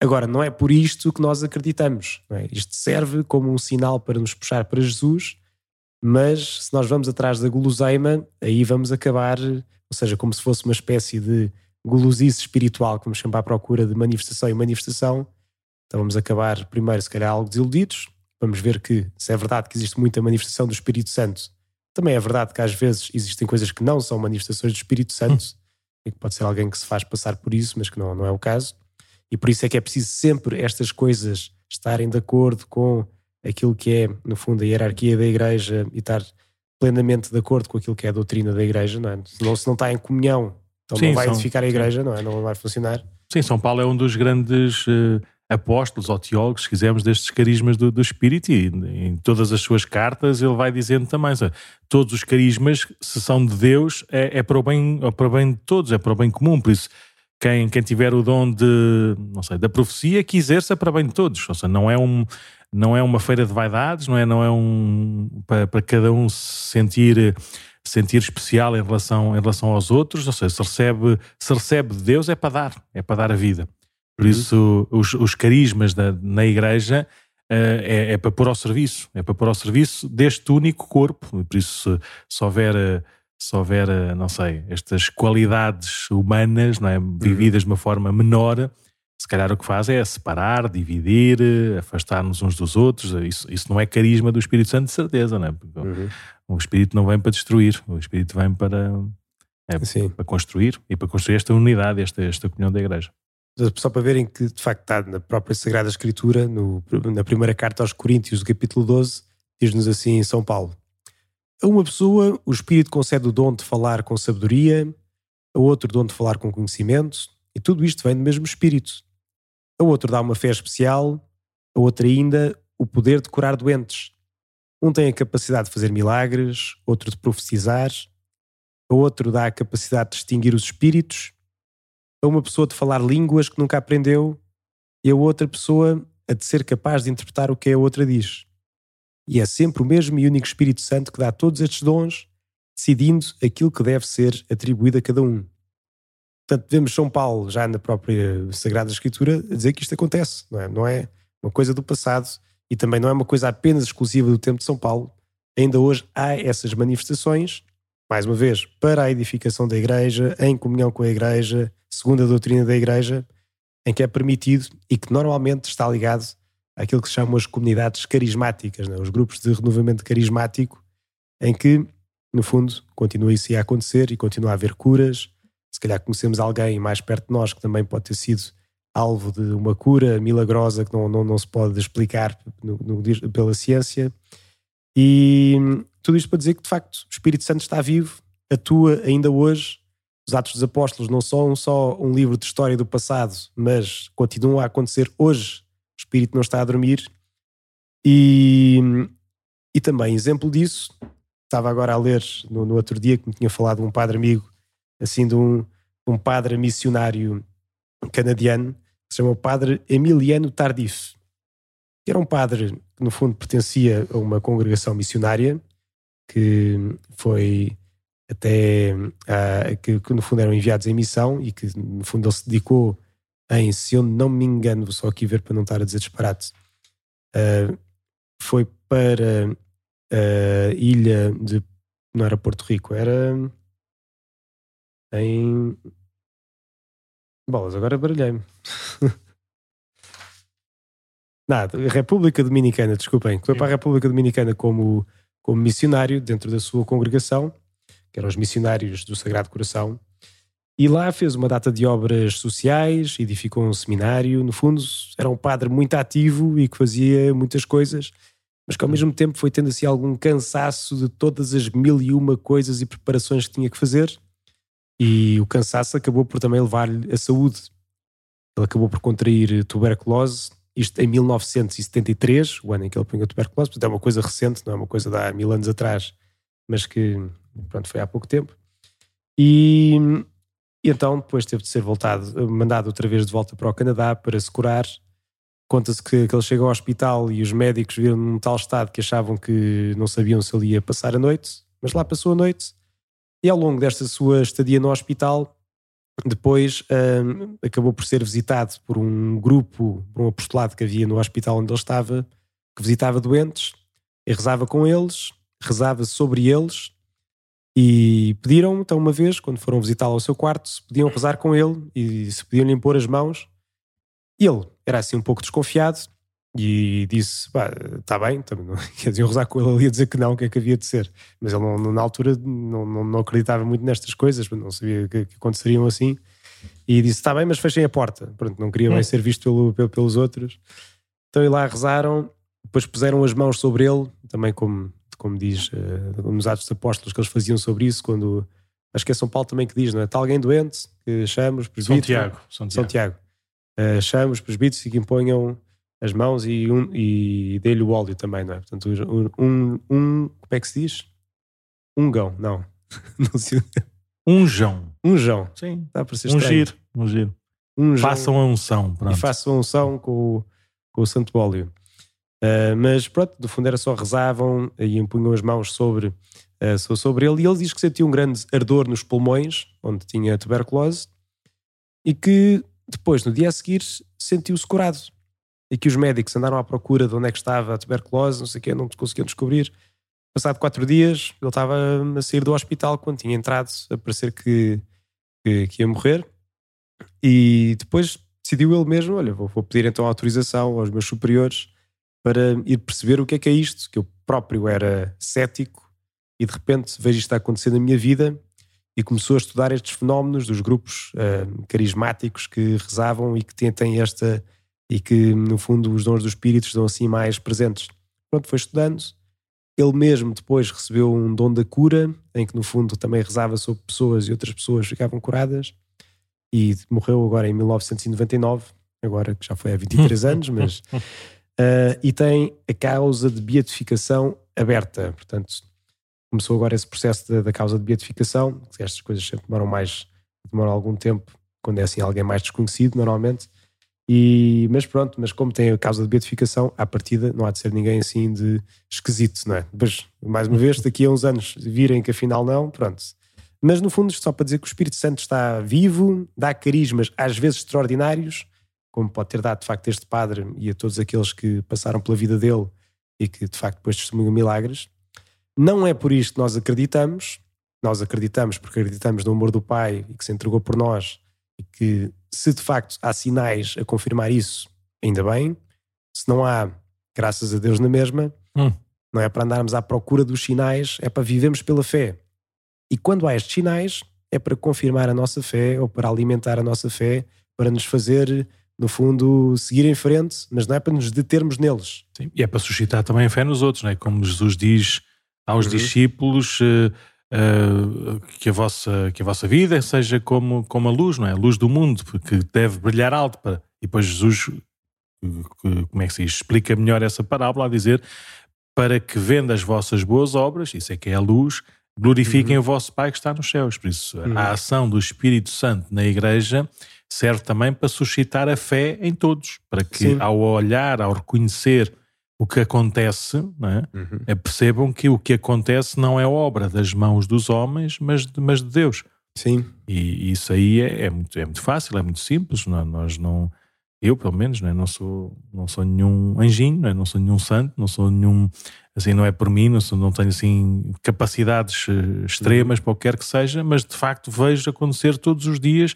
Speaker 2: Agora, não é por isto que nós acreditamos. É? Isto serve como um sinal para nos puxar para Jesus, mas se nós vamos atrás da guloseima, aí vamos acabar, ou seja, como se fosse uma espécie de gulosice espiritual, que vamos sempre à procura de manifestação e manifestação. Então vamos acabar primeiro, se calhar, algo desiludidos. Vamos ver que, se é verdade que existe muita manifestação do Espírito Santo, também é verdade que às vezes existem coisas que não são manifestações do Espírito Santo, hum. e que pode ser alguém que se faz passar por isso, mas que não, não é o caso. E por isso é que é preciso sempre estas coisas estarem de acordo com aquilo que é, no fundo, a hierarquia da igreja e estar plenamente de acordo com aquilo que é a doutrina da igreja, não é? Senão, se não está em comunhão, então sim, não vai são, edificar a igreja, sim. não é? Não vai funcionar.
Speaker 1: Sim, São Paulo é um dos grandes uh, apóstolos ou teólogos, se quisermos, destes carismas do, do Espírito e em todas as suas cartas ele vai dizendo também, seja, todos os carismas, se são de Deus, é, é, para o bem, é para o bem de todos, é para o bem comum, por isso quem, quem tiver o dom de, não sei, da profecia que exerça para bem de todos. Ou seja, não é, um, não é uma feira de vaidades, não é, não é um para, para cada um se sentir, sentir especial em relação, em relação aos outros. Ou seja, se recebe, se recebe de Deus é para dar, é para dar a vida. Por uhum. isso, os, os carismas da, na igreja é, é, para pôr ao serviço, é para pôr ao serviço deste único corpo. Por isso, se, se houver se houver, não sei, estas qualidades humanas não é, uhum. vividas de uma forma menor, se calhar o que faz é separar, dividir, afastar-nos uns dos outros. Isso, isso não é carisma do Espírito Santo, de certeza, não é? Porque uhum. o Espírito não vem para destruir, o Espírito vem para, é, para construir e para construir esta unidade, esta, esta comunhão da Igreja.
Speaker 2: Só para verem que de facto está na própria Sagrada Escritura, no, na primeira carta aos Coríntios, do capítulo 12, diz-nos assim em São Paulo: A uma pessoa o Espírito concede o dom de falar com sabedoria, a outro o dom de falar com conhecimento, e tudo isto vem do mesmo Espírito a outro dá uma fé especial, a outro ainda o poder de curar doentes. Um tem a capacidade de fazer milagres, outro de profetizar, a outro dá a capacidade de distinguir os espíritos, a uma pessoa de falar línguas que nunca aprendeu e a outra pessoa a de ser capaz de interpretar o que a outra diz. E é sempre o mesmo e único Espírito Santo que dá todos estes dons, decidindo aquilo que deve ser atribuído a cada um. Portanto, vemos São Paulo, já na própria Sagrada Escritura, a dizer que isto acontece, não é? Não é uma coisa do passado e também não é uma coisa apenas exclusiva do tempo de São Paulo. Ainda hoje há essas manifestações, mais uma vez, para a edificação da Igreja, em comunhão com a Igreja, segundo a doutrina da Igreja, em que é permitido e que normalmente está ligado àquilo que se chamam as comunidades carismáticas, é? os grupos de renovamento carismático, em que, no fundo, continua isso a acontecer e continua a haver curas, se calhar conhecemos alguém mais perto de nós que também pode ter sido alvo de uma cura milagrosa que não, não, não se pode explicar no, no, pela ciência. E tudo isto para dizer que, de facto, o Espírito Santo está vivo, atua ainda hoje. Os Atos dos Apóstolos não são só um livro de história do passado, mas continuam a acontecer hoje. O Espírito não está a dormir. E, e também, exemplo disso, estava agora a ler no, no outro dia que me tinha falado um padre amigo assim de um, um padre missionário canadiano que se chama o Padre Emiliano Tardif. Que era um padre que, no fundo, pertencia a uma congregação missionária que foi até uh, que, que, no fundo eram enviados em missão e que no fundo ele se dedicou em, se eu não me engano, vou só aqui ver para não estar a dizer disparate, uh, foi para a ilha de não era Porto Rico, era em. Bolas, agora baralhei-me. Nada, República Dominicana, desculpem. Foi para a República Dominicana como, como missionário dentro da sua congregação, que eram os missionários do Sagrado Coração. E lá fez uma data de obras sociais, edificou um seminário. No fundo, era um padre muito ativo e que fazia muitas coisas, mas que ao mesmo tempo foi tendo assim algum cansaço de todas as mil e uma coisas e preparações que tinha que fazer. E o cansaço acabou por também levar-lhe a saúde. Ele acabou por contrair tuberculose, isto em 1973, o ano em que ele apanhou tuberculose, portanto é uma coisa recente, não é uma coisa de há mil anos atrás, mas que pronto, foi há pouco tempo. E, e então depois teve de ser voltado, mandado outra vez de volta para o Canadá para se curar. Conta-se que, que ele chega ao hospital e os médicos viram num tal estado que achavam que não sabiam se ele ia passar a noite, mas lá passou a noite e ao longo desta sua estadia no hospital, depois acabou por ser visitado por um grupo, por um apostolado que havia no hospital onde ele estava, que visitava doentes e rezava com eles, rezava sobre eles e pediram então uma vez, quando foram visitá-lo ao seu quarto, se podiam rezar com ele e se podiam lhe impor as mãos. E ele era assim um pouco desconfiado e disse: está bem, também não, quer dizer, rezar com ele ali a dizer que não, o que é que havia de ser. Mas ele não, na altura não, não, não, acreditava muito nestas coisas, não sabia que, que aconteceriam assim. E disse: está bem, mas fechem a porta. Pronto, não queria mais hum. ser visto pelo, pelo, pelos outros. Então e lá rezaram, depois puseram as mãos sobre ele, também como, como diz uh, nos Atos dos Apóstolos que eles faziam sobre isso, quando acho que é São Paulo também que diz, não é? Está alguém doente, que chamos, presbíteros.
Speaker 1: São Tiago. São
Speaker 2: Tiago. São Tiago. Uh, chamos, presbíteros e que imponham as mãos e, um, e dei-lhe o óleo também, não é? Portanto, um, um, como é que se diz? Um gão, não.
Speaker 1: não sei. Um jão.
Speaker 2: Um jão.
Speaker 1: Sim.
Speaker 2: Dá para ser
Speaker 1: um giro, um giro. Um façam a unção. Pronto.
Speaker 2: E façam a unção com com o santo óleo. Uh, mas pronto, no fundo era só rezavam e impunham as mãos sobre, uh, sobre ele. E ele diz que sentia um grande ardor nos pulmões, onde tinha tuberculose, e que depois, no dia a seguir, sentiu-se curado. e que os médicos andaram à procura de onde é que estava a tuberculose, não sei o quê, não conseguiam descobrir. Passado quatro dias, ele estava a sair do hospital quando tinha entrado a parecer que, que, que ia morrer. E depois decidiu ele mesmo: olha, vou, vou, pedir então autorização aos meus superiores para ir perceber o que é que é isto, que eu próprio era cético e de repente vejo isto a acontecer na minha vida e começou a estudar estes fenómenos dos grupos uh, carismáticos que rezavam e que têm esta e que no fundo os dons dos espíritos estão assim mais presentes. Pronto, foi estudando ele mesmo depois recebeu um dom da cura, em que no fundo também rezava sobre pessoas e outras pessoas ficavam curadas. E morreu agora em 1999, agora que já foi há 23 anos, mas. Uh, e tem a causa de beatificação aberta. Portanto, começou agora esse processo da, da causa de beatificação. Estas coisas sempre demoram mais, demoram algum tempo, quando é assim alguém mais desconhecido, normalmente. E, mas pronto, mas como tem a causa de beatificação, à partida não há de ser ninguém assim de esquisito, não é? Mas, mais uma vez, daqui a uns anos virem que afinal não, pronto. Mas no fundo, só para dizer que o Espírito Santo está vivo, dá carismas às vezes extraordinários, como pode ter dado de facto este padre e a todos aqueles que passaram pela vida dele e que de facto depois testemunham milagres. Não é por isto que nós acreditamos, nós acreditamos porque acreditamos no amor do Pai e que se entregou por nós e que se de facto há sinais a confirmar isso, ainda bem. Se não há, graças a Deus na mesma, hum. não é para andarmos à procura dos sinais, é para vivermos pela fé. E quando há estes sinais, é para confirmar a nossa fé ou para alimentar a nossa fé, para nos fazer, no fundo, seguir em frente, mas não é para nos determos neles.
Speaker 1: Sim. E é para suscitar também a fé nos outros, não é? Como Jesus diz aos uhum. discípulos. Uh, uh, que, a vossa, que a vossa vida seja como, como a luz, não é? A luz do mundo, que deve brilhar alto. Para, e depois Jesus, como é que se diz? Explica melhor essa parábola a dizer para que vendo as vossas boas obras, isso é que é a luz, glorifiquem uhum. o vosso Pai que está nos céus. Por isso, uhum. a ação do Espírito Santo na Igreja serve também para suscitar a fé em todos, para que Sim. ao olhar, ao reconhecer o que acontece, é? Uhum. é? percebam que o que acontece não é obra das mãos dos homens, mas de, mas de Deus.
Speaker 2: Sim.
Speaker 1: E, isso aí é, é, muito, é muito fácil, é muito simples. Não, é? nós não, eu pelo menos, não, é? não, sou, não sou nenhum anjinho, não, não sou nenhum santo, não sou nenhum, assim, não é por mim, não, sou, não tenho assim capacidades eh, extremas, uhum. qualquer que seja, mas de facto vejo acontecer todos os dias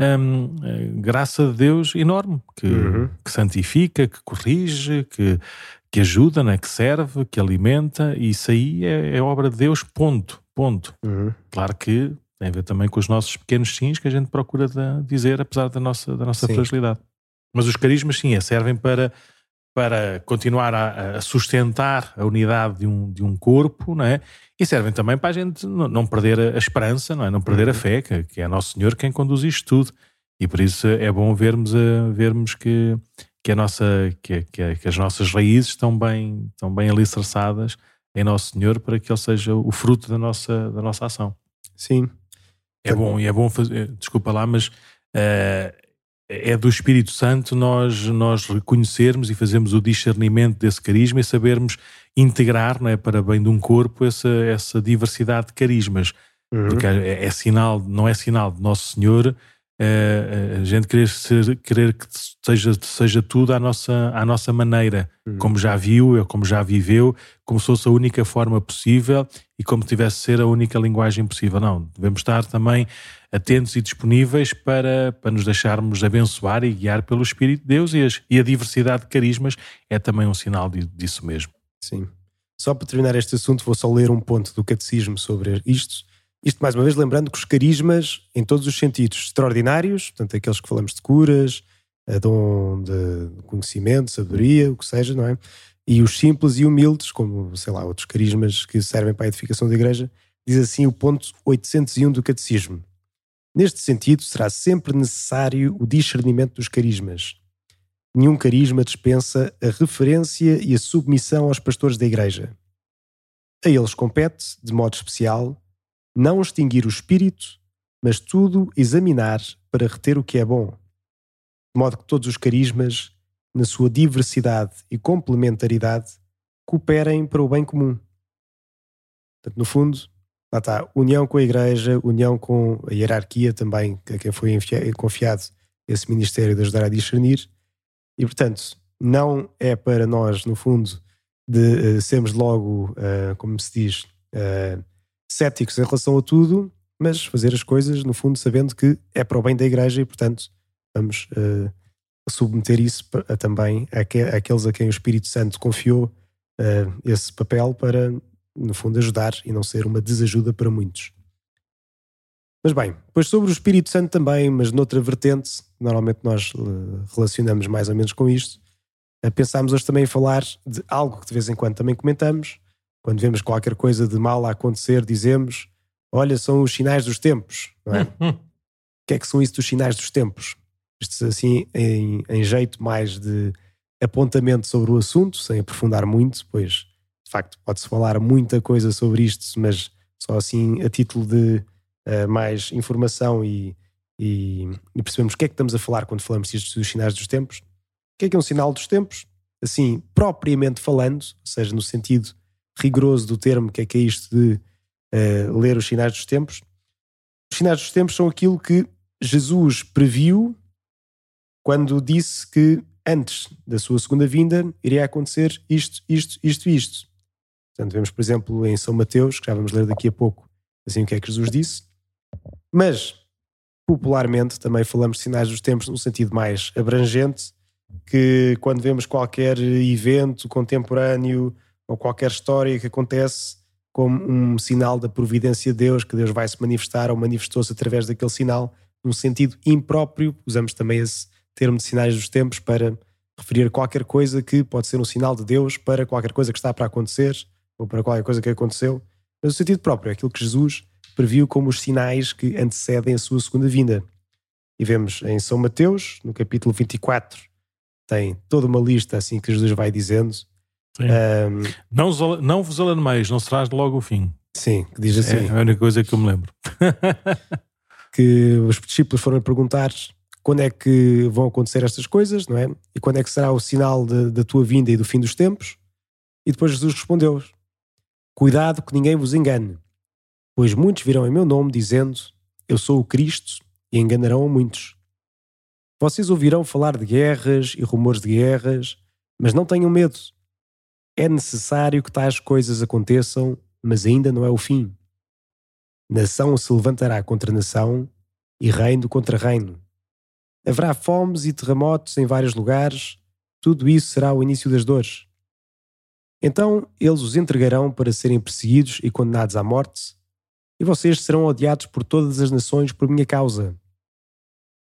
Speaker 1: hum, eh, graça de Deus enorme, que, uhum. que, santifica, que corrige, que, que ajuda, né? que serve, que alimenta, e isso aí é, é obra de Deus, ponto, ponto. Uhum. Claro que tem a ver também com os nossos pequenos sims que a gente procura dizer, apesar da nossa, da nossa fragilidade. Mas os carismas, sim, é, servem para, para continuar a, a, sustentar a unidade de um, de um corpo, não é? E servem também para a gente não, perder a esperança, não é? Não perder uhum. a fé, que, que, é Nosso Senhor quem conduz isto tudo. E por isso é bom vermos, a, vermos que, que, a nossa, que, que, que as nossas raízes estão bem, estão bem alicerçadas em Nosso Senhor para que Ele seja o fruto da nossa, da nossa ação.
Speaker 2: Sim.
Speaker 1: É bom, e é bom fazer, desculpa lá, mas uh, é do Espírito Santo nós, nós reconhecermos e fazermos o discernimento desse carisma e sabermos integrar, não é, para bem de um corpo, essa, essa diversidade de carismas. Uhum. Porque é, é, sinal, não é sinal de Nosso Senhor é, a gente querer, ser, querer que seja, seja tudo à nossa, à nossa maneira, uhum. como já viu, como já viveu, como se fosse a única forma possível e como tivesse ser a única linguagem possível. Não, devemos estar também atentos e disponíveis para, para nos deixarmos abençoar e guiar pelo Espírito de Deus e, as, e a diversidade de carismas é também um sinal de, disso mesmo.
Speaker 2: Sim. Só para terminar este assunto, vou só ler um ponto do catecismo sobre isto. Isto, mais uma vez, lembrando que os carismas, em todos os sentidos, extraordinários, portanto, aqueles que falamos de curas, a dom de conhecimento, sabedoria, o que seja, não é? E os simples e humildes, como, sei lá, outros carismas que servem para a edificação da igreja, diz assim o ponto 801 do catecismo. Neste sentido, será sempre necessário o discernimento dos carismas. Nenhum carisma dispensa a referência e a submissão aos pastores da Igreja. A eles compete, de modo especial, não extinguir o espírito, mas tudo examinar para reter o que é bom. De modo que todos os carismas, na sua diversidade e complementaridade, cooperem para o bem comum. Portanto, no fundo, lá está, união com a Igreja, união com a hierarquia também, a quem foi confiado esse ministério de ajudar a discernir. E, portanto, não é para nós, no fundo, de uh, sermos logo, uh, como se diz, uh, céticos em relação a tudo, mas fazer as coisas, no fundo, sabendo que é para o bem da igreja e, portanto, vamos uh, submeter isso a, também àqueles a quem o Espírito Santo confiou esse papel para, no fundo, ajudar e não ser uma desajuda para muitos. Mas bem, depois sobre o Espírito Santo também, mas noutra vertente, normalmente nós uh, relacionamos mais ou menos com isto, pensámos hoje também em falar de algo que de vez em quando também comentamos, quando vemos qualquer coisa de mal a acontecer, dizemos olha, são os sinais dos tempos, não é? o que é que são isso dos sinais dos tempos? Isto assim, em, em jeito mais de apontamento sobre o assunto, sem aprofundar muito, pois facto pode-se falar muita coisa sobre isto, mas só assim a título de uh, mais informação e, e, e, percebemos o que é que estamos a falar quando falamos disto dos sinais dos tempos. O que é que é um sinal dos tempos? Assim, propriamente falando, ou seja, no sentido rigoroso do termo, que é que é isto de uh, ler os sinais dos tempos. Os sinais dos tempos são aquilo que Jesus previu quando disse que antes da sua segunda vinda iria acontecer isto, isto, isto isto. Portanto, vemos, por exemplo, em São Mateus, que já vamos ler daqui a pouco, assim o que é que Jesus disse. Mas, popularmente, também falamos de sinais dos tempos no sentido mais abrangente, que quando vemos qualquer evento contemporâneo ou qualquer história que acontece, como um sinal da providência de Deus, que Deus vai se manifestar ou manifestou-se através daquele sinal, num sentido impróprio. Usamos também esse termo de sinais dos tempos para referir qualquer coisa que pode ser um sinal de Deus para qualquer coisa que está para acontecer ou para qualquer coisa que aconteceu, mas no sentido próprio, é aquilo que Jesus previu como os sinais que antecedem a sua segunda vinda. E vemos em São Mateus, no capítulo 24, tem toda uma lista assim que Jesus vai dizendo
Speaker 1: um, não, não vos alarmeis, não serás logo o fim.
Speaker 2: Sim, que diz assim.
Speaker 1: É a única coisa que eu me lembro.
Speaker 2: que os discípulos foram perguntar quando é que vão acontecer estas coisas, não é? E quando é que será o sinal da tua vinda e do fim dos tempos? E depois Jesus respondeu: Cuidado que ninguém vos engane, pois muitos virão em meu nome dizendo: Eu sou o Cristo, e enganarão a muitos. Vocês ouvirão falar de guerras e rumores de guerras, mas não tenham medo é necessário que tais coisas aconteçam, mas ainda não é o fim. Nação se levantará contra nação e reino contra reino. Haverá fomes e terremotos em vários lugares, tudo isso será o início das dores. Então eles os entregarão para serem perseguidos e condenados à morte, e vocês serão odiados por todas as nações por minha causa.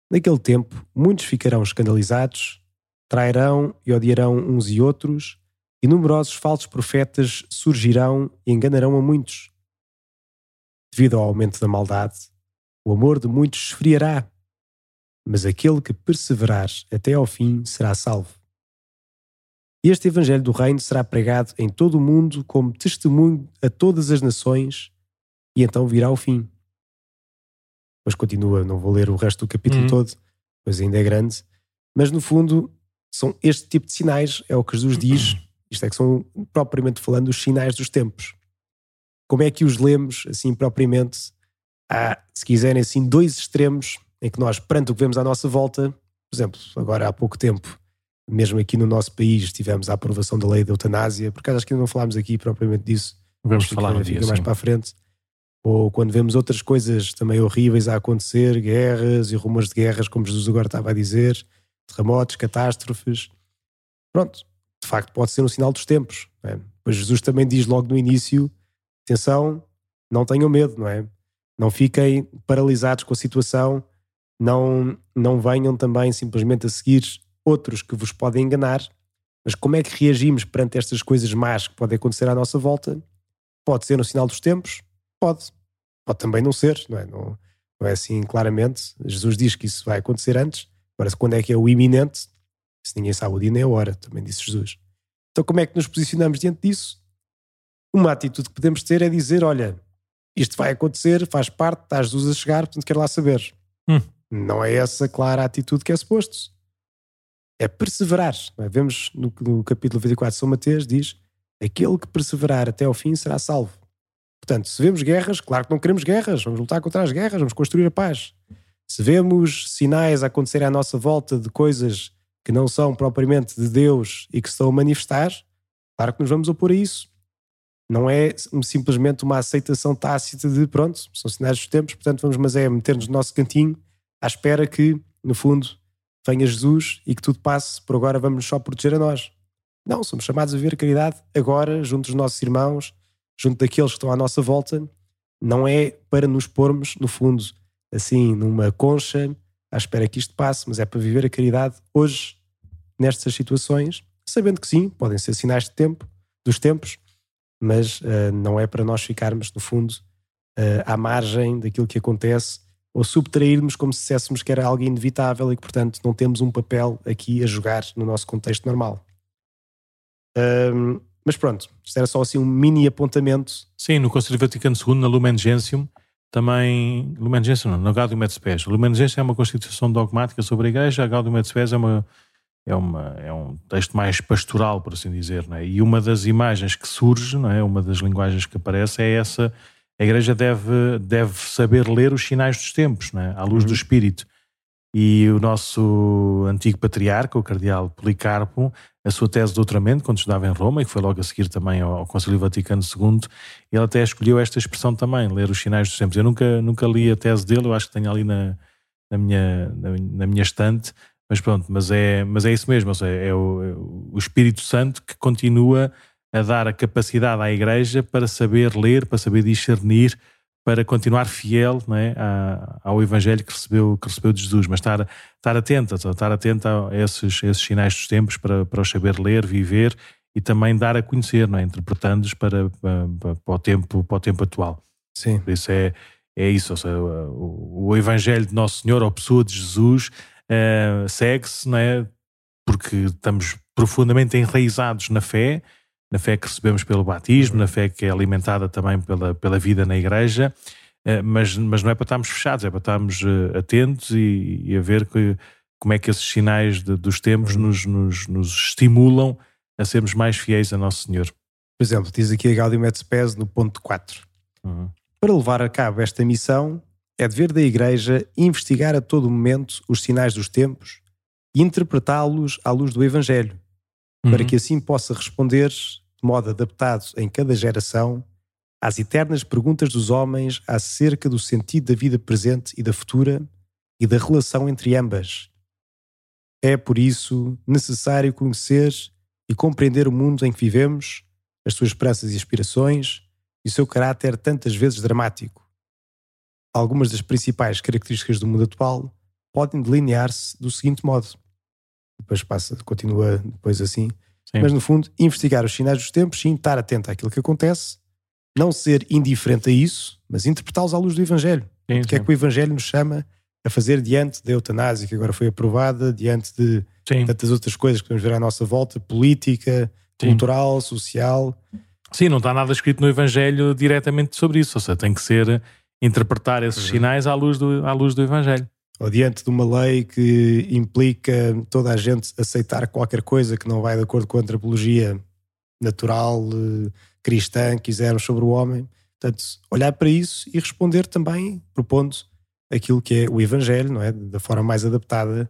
Speaker 2: Naquele tempo, muitos ficarão escandalizados, trairão e odiarão uns e outros, e numerosos falsos profetas surgirão e enganarão a muitos. Devido ao aumento da maldade, o amor de muitos esfriará, mas aquele que perseverar até ao fim será salvo. Este Evangelho do Reino será pregado em todo o mundo como testemunho a todas as nações, e então virá o fim. Mas continua, não vou ler o resto do capítulo uhum. todo, pois ainda é grande, mas no fundo são este tipo de sinais, é o que Jesus diz isto é que são, propriamente falando, os sinais dos tempos. Como é que os lemos, assim, propriamente? Há, se quiserem, assim, dois extremos em que nós, perante o que vemos à nossa volta, por exemplo, agora há pouco tempo, mesmo aqui no nosso país, tivemos a aprovação da lei da eutanásia, porque acho que ainda não falámos aqui propriamente disso.
Speaker 1: Vamos falar um dia,
Speaker 2: mais sim. para a frente. Ou quando vemos outras coisas também horríveis a acontecer, guerras e rumores de guerras, como Jesus agora estava a dizer, terremotos, catástrofes. Pronto, de facto pode ser um sinal dos tempos. É? Pois Jesus também diz logo no início: atenção, não tenham medo, não é? Não fiquem paralisados com a situação, não, não venham também simplesmente a seguir outros que vos podem enganar. Mas como é que reagimos perante estas coisas más que podem acontecer à nossa volta? Pode ser no sinal dos tempos? Pode. Pode também não ser, não é? Não, não é assim claramente. Jesus diz que isso vai acontecer antes. Agora, quando é que é o iminente? Se ninguém sabe o dia nem a hora, também disse Jesus. Então, como é que nos posicionamos diante disso? Uma atitude que podemos ter é dizer: olha, isto vai acontecer, faz parte, está Jesus a chegar, portanto quero lá saber. Hum. Não é essa clara atitude que é suposto. É perseverar. É? Vemos no, no capítulo 24 de São Mateus, diz: aquele que perseverar até ao fim será salvo. Portanto, se vemos guerras, claro que não queremos guerras, vamos lutar contra as guerras, vamos construir a paz. Se vemos sinais a acontecer à nossa volta de coisas que não são propriamente de Deus e que estão a manifestar, claro que nos vamos opor a isso. Não é simplesmente uma aceitação tácita de pronto, são sinais dos tempos, portanto vamos, mas é meter-nos no nosso cantinho à espera que, no fundo, venha Jesus e que tudo passe, por agora vamos só proteger a nós. Não, somos chamados a ver a caridade agora, junto dos nossos irmãos, junto daqueles que estão à nossa volta. Não é para nos pormos, no fundo, assim, numa concha, à espera que isto passe, mas é para viver a caridade hoje, nestas situações, sabendo que sim, podem ser sinais de tempo, dos tempos, mas uh, não é para nós ficarmos, no fundo, uh, à margem daquilo que acontece ou subtrairmos como se disséssemos que era algo inevitável e que, portanto, não temos um papel aqui a jogar no nosso contexto normal. Um, mas pronto, isto era só assim um mini apontamento.
Speaker 1: Sim, no Conselho Vaticano II, na Lumen Gentium, também. Lumen Gentium não, na Gaudium et Spes. Lumen Gentium é uma constituição dogmática sobre a Igreja, a Gaudium et Spes é, uma, é, uma, é um texto mais pastoral, por assim dizer. Não é? E uma das imagens que surge, não é? uma das linguagens que aparece, é essa a Igreja deve, deve saber ler os sinais dos tempos, né? à luz uhum. do Espírito. E o nosso antigo patriarca, o cardeal Policarpo, a sua tese de doutoramento, quando estudava em Roma, e que foi logo a seguir também ao, ao Concílio Vaticano II, ele até escolheu esta expressão também, ler os sinais dos tempos. Eu nunca, nunca li a tese dele, eu acho que tenho ali na, na, minha, na, na minha estante, mas pronto, mas é, mas é isso mesmo, seja, é, o, é o Espírito Santo que continua a dar a capacidade à Igreja para saber ler, para saber discernir, para continuar fiel é, ao Evangelho que recebeu, que recebeu de Jesus, mas estar, estar atenta, estar atenta a esses, esses sinais dos tempos para, para os saber ler, viver e também dar a conhecer, não é, interpretando-os para, para, para, o tempo, para o tempo atual.
Speaker 2: Sim.
Speaker 1: Por isso é, é isso, ou seja, o, o Evangelho de Nosso Senhor, a pessoa de Jesus, uh, segue-se, não é, porque estamos profundamente enraizados na fé, na fé que recebemos pelo batismo, na fé que é alimentada também pela, pela vida na igreja, eh, mas, mas não é para estarmos fechados, é para estarmos eh, atentos e, e a ver que, como é que esses sinais de, dos tempos nos, nos, nos, estimulam a sermos mais fiéis a Nosso Senhor.
Speaker 2: Por exemplo, diz aqui a Gaudium et Spes no ponto 4. Uhum. Para levar a cabo esta missão, é dever da Igreja investigar a todo momento os sinais dos tempos e interpretá-los à luz do Evangelho, uhum. para que assim possa responder de modo adaptado em cada geração às eternas perguntas dos homens acerca do sentido da vida presente e da futura e da relação entre ambas. É, por isso, necessário conhecer e compreender o mundo em que vivemos, as suas esperanças e aspirações e o seu caráter tantas vezes dramático. Algumas das principais características do mundo atual podem delinear-se do seguinte modo. Depois passa, continua depois assim. Sim. Mas, no fundo, investigar os sinais dos tempos, sim, estar atento àquilo que acontece, não ser indiferente a isso, mas interpretá-los à luz do Evangelho. Sim, o que é que o Evangelho nos chama a fazer diante da eutanásia, que agora foi aprovada, diante de sim. tantas outras coisas que podemos ver à nossa volta, política, cultural, social.
Speaker 1: Sim, não está nada escrito no Evangelho diretamente sobre isso, ou seja, tem que ser interpretar esses uhum. sinais à luz do, à luz do Evangelho
Speaker 2: ou diante de uma lei que implica toda a gente aceitar qualquer coisa que não vai de acordo com a antropologia natural, eh, cristã, quisermos, sobre o homem. Portanto, olhar para isso e responder também propondo aquilo que é o Evangelho, não é? Da forma mais adaptada,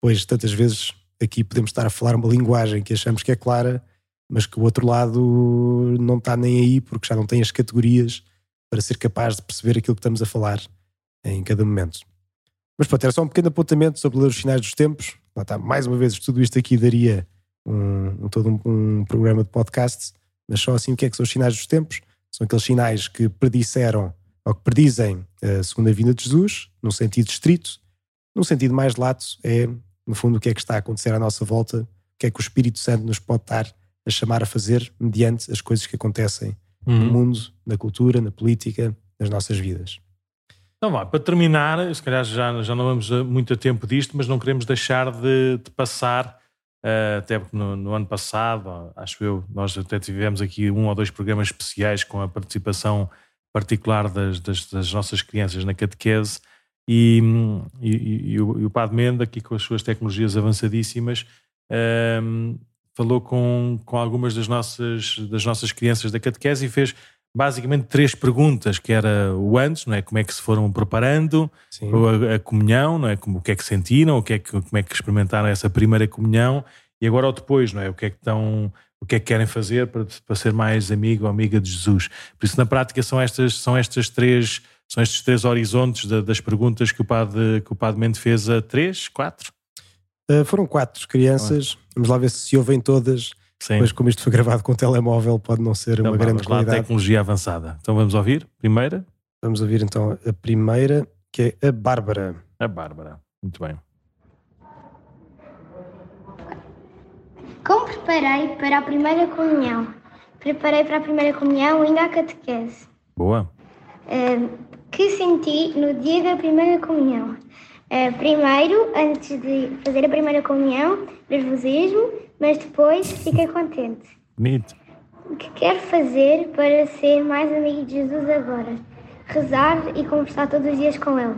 Speaker 2: pois tantas vezes aqui podemos estar a falar uma linguagem que achamos que é clara, mas que o outro lado não está nem aí porque já não tem as categorias para ser capaz de perceber aquilo que estamos a falar em cada momento. Mas pronto, era só um pequeno apontamento sobre ler os sinais dos tempos. Lá está, mais uma vez, tudo isto aqui daria um, um todo um, um, programa de podcast, mas só assim o que é que são os sinais dos tempos? São aqueles sinais que predisseram ou que predizem a segunda vinda de Jesus, num sentido estrito. Num sentido mais lato, é, no fundo, o que é que está a acontecer à nossa volta, o que é que o Espírito Santo nos pode estar a chamar a fazer mediante as coisas que acontecem uhum. no mundo, na cultura, na política, nas nossas vidas.
Speaker 1: Então vá, para terminar, se calhar já, já não vamos muito a tempo disto, mas não queremos deixar de, de passar, uh, até porque no, no, ano passado, acho eu, nós até tivemos aqui um ou dois programas especiais com a participação particular das, das, das nossas crianças na catequese e, e, e, o, e o Padre Menda, aqui com as suas tecnologias avançadíssimas, uh, falou com, com algumas das nossas, das nossas crianças da catequese e fez basicamente três perguntas, que era o antes, não é? Como é que se foram preparando, a, a, comunhão, não é? Como, o que é que sentiram, o que é que, como é que experimentaram essa primeira comunhão e agora o depois, não é? O que é que estão, o que é que querem fazer para, para ser mais amigo ou amiga de Jesus. Por isso, na prática, são estas, são estas três, são estes três horizontes das perguntas que o padre, que o padre Mendes fez a três, quatro?
Speaker 2: Uh, foram quatro crianças. Vamos lá ver se ouvem todas Sim. Mas como isto foi gravado com telemóvel, pode não ser então, uma grande qualidade.
Speaker 1: Lá, tecnologia avançada. Então vamos ouvir? Primeira?
Speaker 2: Vamos ouvir então a primeira, que é a Bárbara.
Speaker 1: A Bárbara. Muito bem.
Speaker 3: Como preparei para a primeira comunhão? Preparei para a primeira comunhão ainda a catequese.
Speaker 1: Boa.
Speaker 3: Uh, que senti no dia da primeira comunhão? Uh, primeiro, antes de fazer a primeira comunhão, nervosismo, mas depois fiquei contente.
Speaker 1: Bonito.
Speaker 3: O que quero fazer para ser mais amigo de Jesus agora? Rezar e conversar todos os dias com Ele.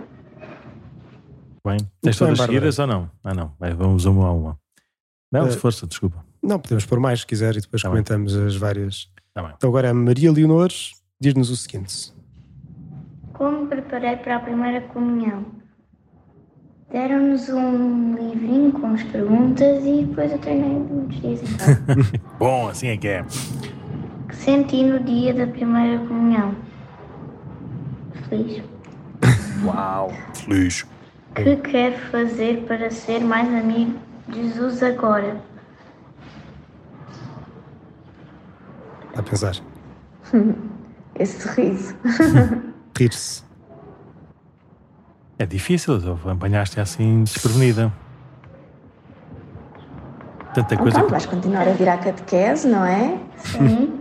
Speaker 1: Bem, tens todas seguidas ou não? Ah, não. Vai, vamos uma a uma. Não, uh, força, desculpa.
Speaker 2: Não, podemos pôr mais se quiser e depois tá comentamos bem. as várias.
Speaker 1: Tá
Speaker 2: então agora a Maria Leonor diz-nos o seguinte.
Speaker 3: Como preparei para a primeira comunhão? Deram-nos um livrinho com as perguntas e depois eu treinei muitos dias então.
Speaker 1: Bom, assim é que é.
Speaker 3: Que senti no dia da primeira comunhão? Feliz.
Speaker 1: Uau, feliz.
Speaker 3: Que quero fazer para ser mais amigo de Jesus agora?
Speaker 2: A pensar.
Speaker 3: Esse riso.
Speaker 2: Rir-se.
Speaker 1: É difícil, apanhaste assim desprevenida. Tanta coisa.
Speaker 4: Então, que... vais continuar a vir à catequese, não é?
Speaker 3: Sim.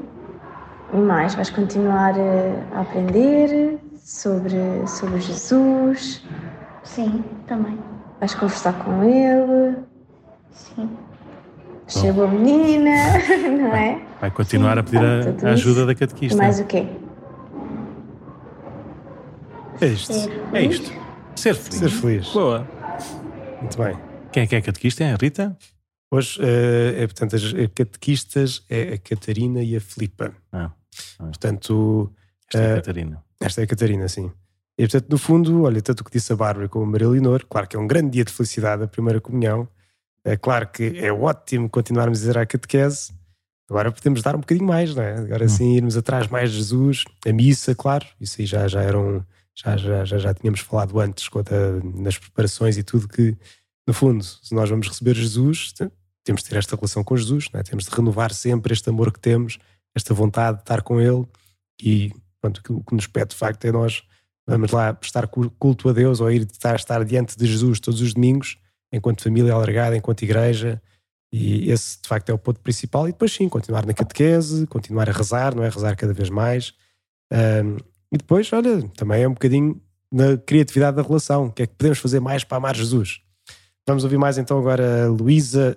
Speaker 4: E mais, vais continuar a aprender sobre, sobre Jesus.
Speaker 3: Sim, também.
Speaker 4: Vais conversar com ele.
Speaker 3: Sim.
Speaker 4: Chegou a menina, não é?
Speaker 1: Vai continuar Sim, a pedir a, a ajuda da catequista.
Speaker 4: E mais o quê?
Speaker 1: É isto. É isto. Ser feliz.
Speaker 2: Ser feliz.
Speaker 1: Boa.
Speaker 2: Muito bem.
Speaker 1: Quem é que é catequista? É a Rita?
Speaker 2: Hoje, uh, é, portanto, as catequistas é a Catarina e a Filipa.
Speaker 1: Ah, ah.
Speaker 2: Portanto...
Speaker 1: Esta é a eh, Catarina.
Speaker 2: Esta é a Catarina, sim. E, portanto, no fundo, olha, tanto o que disse a Bárbara como a Maria Leonor, claro que é um grande dia de felicidade, a primeira comunhão. É claro que é ótimo continuarmos a dizer a catequese. Agora podemos dar um bocadinho mais, não é? Agora hum. sim, irmos atrás mais de Jesus, a missa, claro. Isso aí já, já era um, já, já, já, já tínhamos falado antes nas preparações e tudo que, no fundo, se nós vamos receber Jesus, temos de ter esta relação com Jesus, é? temos de renovar sempre este amor que temos, esta vontade de estar com Ele e pronto, o que nos pede de facto é nós vamos lá prestar culto a Deus ou ir estar, estar diante de Jesus todos os domingos, enquanto família alargada, enquanto igreja, e esse de facto é o ponto principal. E depois sim, continuar na catequese, continuar a rezar, não é? Rezar cada vez mais. Um, e depois, olha, também é um bocadinho na criatividade da relação. O que é que podemos fazer mais para amar Jesus? Vamos ouvir mais então agora a Luísa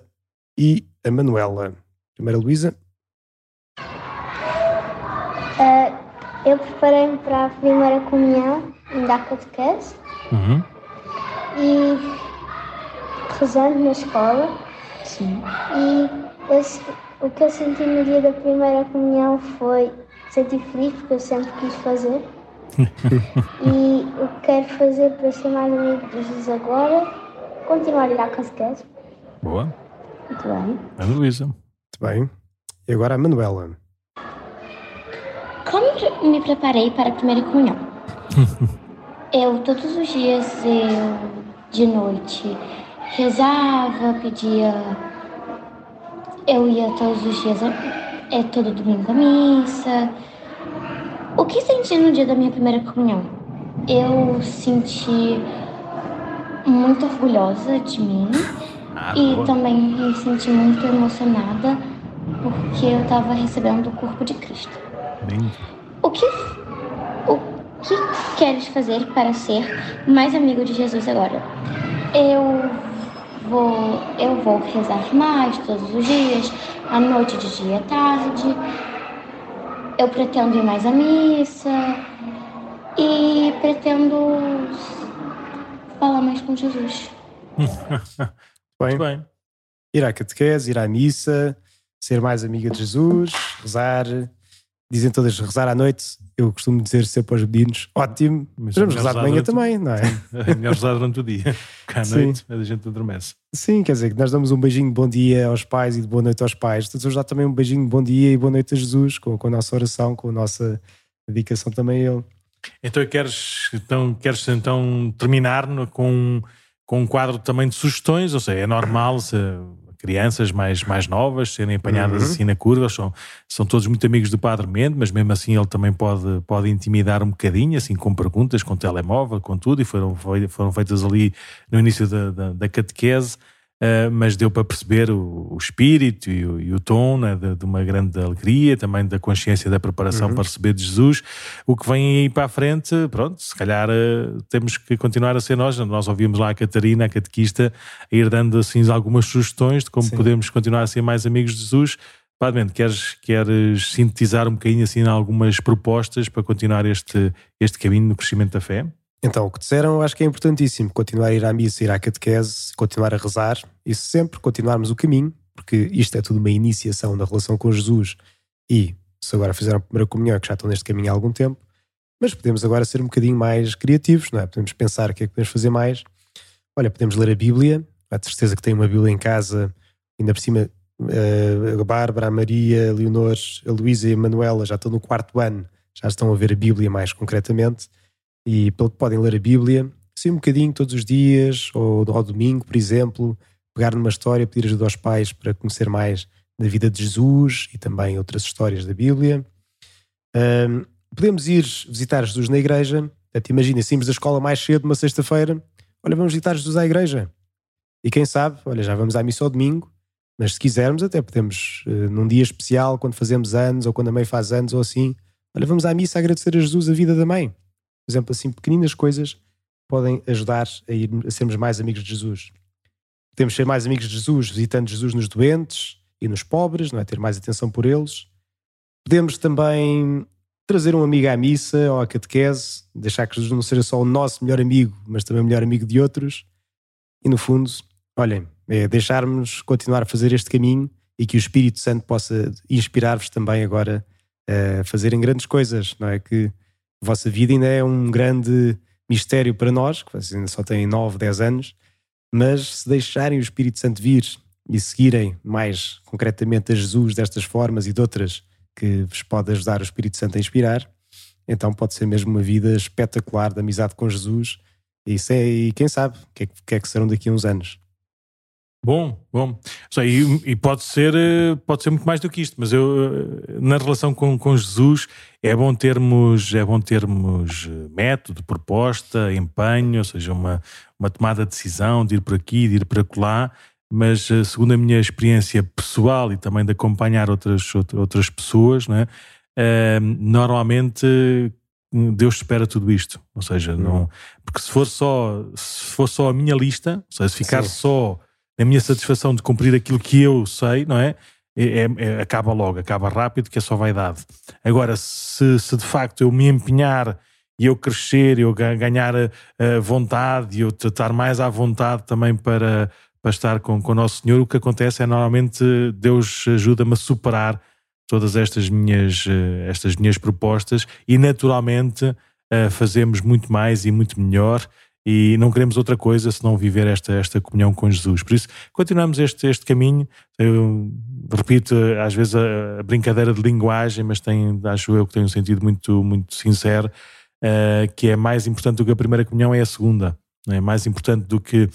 Speaker 2: e a Manuela. Primeiro a Luísa.
Speaker 3: Uh, eu preparei-me para a primeira comunhão da catequese
Speaker 1: uhum.
Speaker 3: e rezando na escola.
Speaker 4: Sim.
Speaker 3: E esse, o que eu senti no dia da primeira comunhão foi senti feliz porque eu sempre quis fazer. e o que quero fazer para ser mais amigo de Jesus agora, continuar a ir à catequese.
Speaker 1: Boa.
Speaker 3: Muito bem.
Speaker 1: Ana Luísa.
Speaker 2: Muito bem. E agora a Manuela.
Speaker 5: Como me preparei para a primeira comunhão? eu, todos os dias, eu, de noite, rezava, pedia. Eu ia todos os dias é todo domingo a missa. O que senti no dia da minha primeira comunhão? Eu senti muito orgulhosa de mim ah, e boa. também me senti muito emocionada porque eu estava recebendo o corpo de Cristo.
Speaker 1: Bem.
Speaker 5: O que o que queres fazer para ser mais amigo de Jesus agora? Eu vou eu vou rezar mais todos os dias, à noite, de dia, à tarde. Eu pretendo ir mais à missa e pretendo falar mais com Jesus.
Speaker 2: bem. bem. Ir à catequese, ir à missa, ser mais amiga de Jesus, rezar dizem todas rezar à noite. Eu costumo dizer sempre aos meninos: ótimo, mas vamos rezar de manhã também, não é?
Speaker 1: É melhor rezar durante o dia, porque à Sim. noite a gente adormece.
Speaker 2: Sim, quer dizer, que nós damos um beijinho de bom dia aos pais e de boa noite aos pais. Todos dar também um beijinho de bom dia e boa noite a Jesus, com, com a nossa oração, com a nossa dedicação também a Ele.
Speaker 1: Então queres então, queres então terminar com, com um quadro também de sugestões, ou seja, é normal se crianças mais, mais novas serem apanhadas uhum. assim na curva, são, são todos muito amigos do Padre Mendes, mas mesmo assim ele também pode, pode intimidar um bocadinho, assim com perguntas, com telemóvel, com tudo, e foram, foram feitas ali no início da, da, da catequese. Uh, mas deu para perceber o, o espírito e o, e o tom né, de, de, uma grande alegria, também da consciência da preparação uhum. para receber de Jesus. O que vem aí para a frente, pronto, se calhar uh, temos que continuar a ser nós. Nós ouvimos lá a Catarina, a catequista, a ir dando assim algumas sugestões de como Sim. podemos continuar a ser mais amigos de Jesus. Padre queres, queres sintetizar um bocadinho assim algumas propostas para continuar este, este caminho no crescimento da fé?
Speaker 2: Então, o que disseram, acho que é importantíssimo continuar a ir à missa, ir à catequese, continuar a rezar e sempre continuarmos o caminho, porque isto é tudo uma iniciação na relação com Jesus. E se agora fizeram a primeira comunhão, é que já estão neste caminho há algum tempo, mas podemos agora ser um bocadinho mais criativos, não é? Podemos pensar o que é que podemos fazer mais. Olha, podemos ler a Bíblia, a certeza que tem uma Bíblia em casa, ainda por cima eh, a Bárbara, a Maria, a Leonor, a Luísa e a Manuela já estão no quarto ano, já estão a ver a Bíblia mais concretamente e pelo que podem ler a Bíblia, sim um bocadinho todos os dias, ou ao domingo, por exemplo, pegar numa história, pedir ajuda aos pais para conhecer mais da vida de Jesus e também outras histórias da Bíblia. Um, podemos ir visitar Jesus na igreja. Até imagina, saímos da escola mais cedo, uma sexta-feira, olha, vamos visitar Jesus à igreja. E quem sabe, olha, já vamos à missa ao domingo, mas se quisermos, até podemos, uh, num dia especial, quando fazemos anos, ou quando a mãe faz anos, ou assim, olha, vamos à missa agradecer a Jesus a vida da mãe. Por exemplo, assim, pequeninas coisas podem ajudar a, ir, a sermos mais amigos de Jesus. Podemos ser mais amigos de Jesus visitando Jesus nos doentes e nos pobres, não é? ter mais atenção por eles. Podemos também trazer um amigo à missa ou à catequese, deixar que Jesus não seja só o nosso melhor amigo, mas também o melhor amigo de outros. E no fundo, olhem, é deixarmos continuar a fazer este caminho e que o Espírito Santo possa inspirar-vos também agora a fazerem grandes coisas, não é? Que a vossa vida ainda é um grande mistério para nós, que vocês ainda só têm 9, 10 anos, mas se deixarem o Espírito Santo vir e seguirem mais concretamente a Jesus destas formas e de outras que vos pode ajudar o Espírito Santo a inspirar, então pode ser mesmo uma vida espetacular de amizade com Jesus e, é, e quem sabe o que, é, que é que serão daqui a uns anos.
Speaker 1: Bom, bom. E, e, pode ser eh, pode ser muito mais do que isto, mas eu eh, na relação com, com Jesus é bom termos é bom termos eh, método, proposta, empenho, ou seja, uma, uma tomada de decisão de ir por aqui, de ir para lá, mas segundo a minha experiência pessoal e também de acompanhar outras, outras pessoas, né, normalmente Deus espera tudo isto, ou seja, não, hum. porque se for só se for só a minha lista, ou seja, se ficar Sim. só a minha satisfação de cumprir aquilo que eu sei, não é? É, é, é, acaba logo, acaba rápido, que é só vaidade. Agora, se, se de facto eu me empenhar e eu crescer, eu ganhar a, a vontade e eu estar mais à vontade também para, para estar com, com o Nosso Senhor, o que acontece é normalmente Deus ajuda-me a superar todas estas minhas, eh, estas minhas propostas e naturalmente eh, fazemos muito mais e muito melhor e não queremos outra coisa senão viver esta, esta comunhão com Jesus. Por isso, continuamos este, este caminho. Eu repito, às vezes, a, brincadeira de linguagem, mas tem, acho eu que tem um sentido muito, muito sincero, uh, que é mais importante do que a primeira comunhão é a segunda. Não é mais importante do que,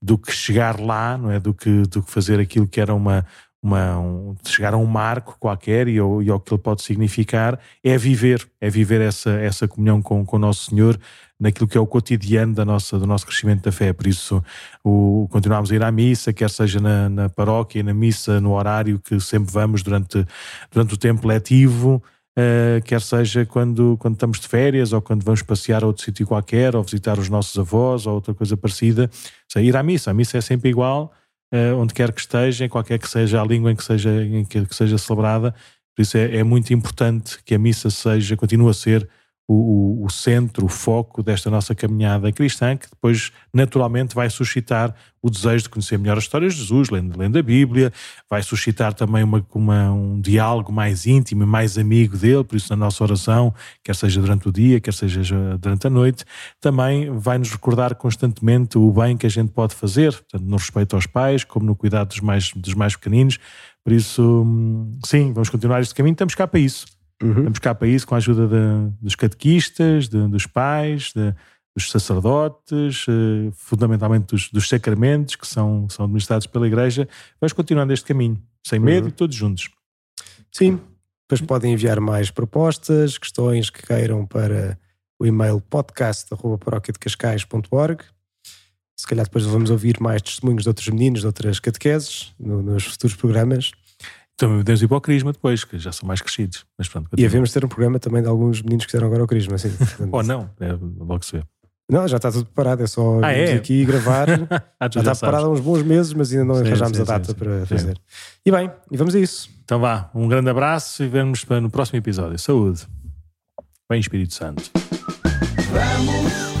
Speaker 1: do que chegar lá, não é? do, que, do que fazer aquilo que era uma, uma, um, chegar a um marco qualquer e, e ao que ele pode significar, é viver, é viver essa, essa comunhão com, com o Nosso Senhor, naquilo que é o cotidiano da nossa, do nosso crescimento da fé. Por isso, o, continuamos a ir à missa, quer seja na, na paróquia, na missa, no horário que sempre vamos durante, durante o tempo letivo, uh, quer seja quando, quando estamos de férias ou quando vamos passear a outro sítio qualquer, ou visitar os nossos avós ou outra coisa parecida. Seja, ir à missa, a missa é sempre igual, uh, onde quer que esteja, em qualquer que seja a língua em que seja, em que, que seja celebrada. Por isso é, é muito importante que a missa seja, continue a ser o, o, centro, o foco desta nossa caminhada cristã, que depois naturalmente vai suscitar o desejo de conhecer melhor a história de Jesus, lendo, lendo a Bíblia, vai suscitar também uma, uma, um diálogo mais íntimo e mais amigo dele, por isso na nossa oração, quer seja durante o dia, quer seja durante a noite, também vai nos recordar constantemente o bem que a gente pode fazer, tanto no respeito aos pais, como no cuidado dos mais, dos mais pequeninos. Por isso, hum, sim, vamos continuar este caminho, estamos cá para isso Uhum. Vamos cá para isso com a ajuda de, dos catequistas, de, dos pais, de, dos sacerdotes, eh, fundamentalmente dos, dos, sacramentos que são, são administrados pela Igreja. Vamos continuar neste caminho, sem medo uhum. e todos juntos.
Speaker 2: Sim, depois podem enviar mais propostas, questões que queiram para o e-mail podcast.paroquiadecascais.org. Se calhar depois vamos ouvir mais testemunhos de outros meninos, de outras catequeses no, nos futuros programas.
Speaker 1: Também podemos ir para o Crisma depois, que já são mais crescidos. Mas pronto,
Speaker 2: e havemos ter um programa também de alguns meninos que fizeram agora o Crisma. Assim,
Speaker 1: Ou não, é logo se vê.
Speaker 2: Não, já está tudo preparado, é só ah, é? aqui gravar. ah, já, já está preparado há uns bons meses, mas ainda não sim, arranjámos sim, a data sim, para fazer. E bem, e vamos a isso.
Speaker 1: Então vá, um grande abraço e vemos no próximo episódio. Saúde. Bem, Espírito Santo. Vamos.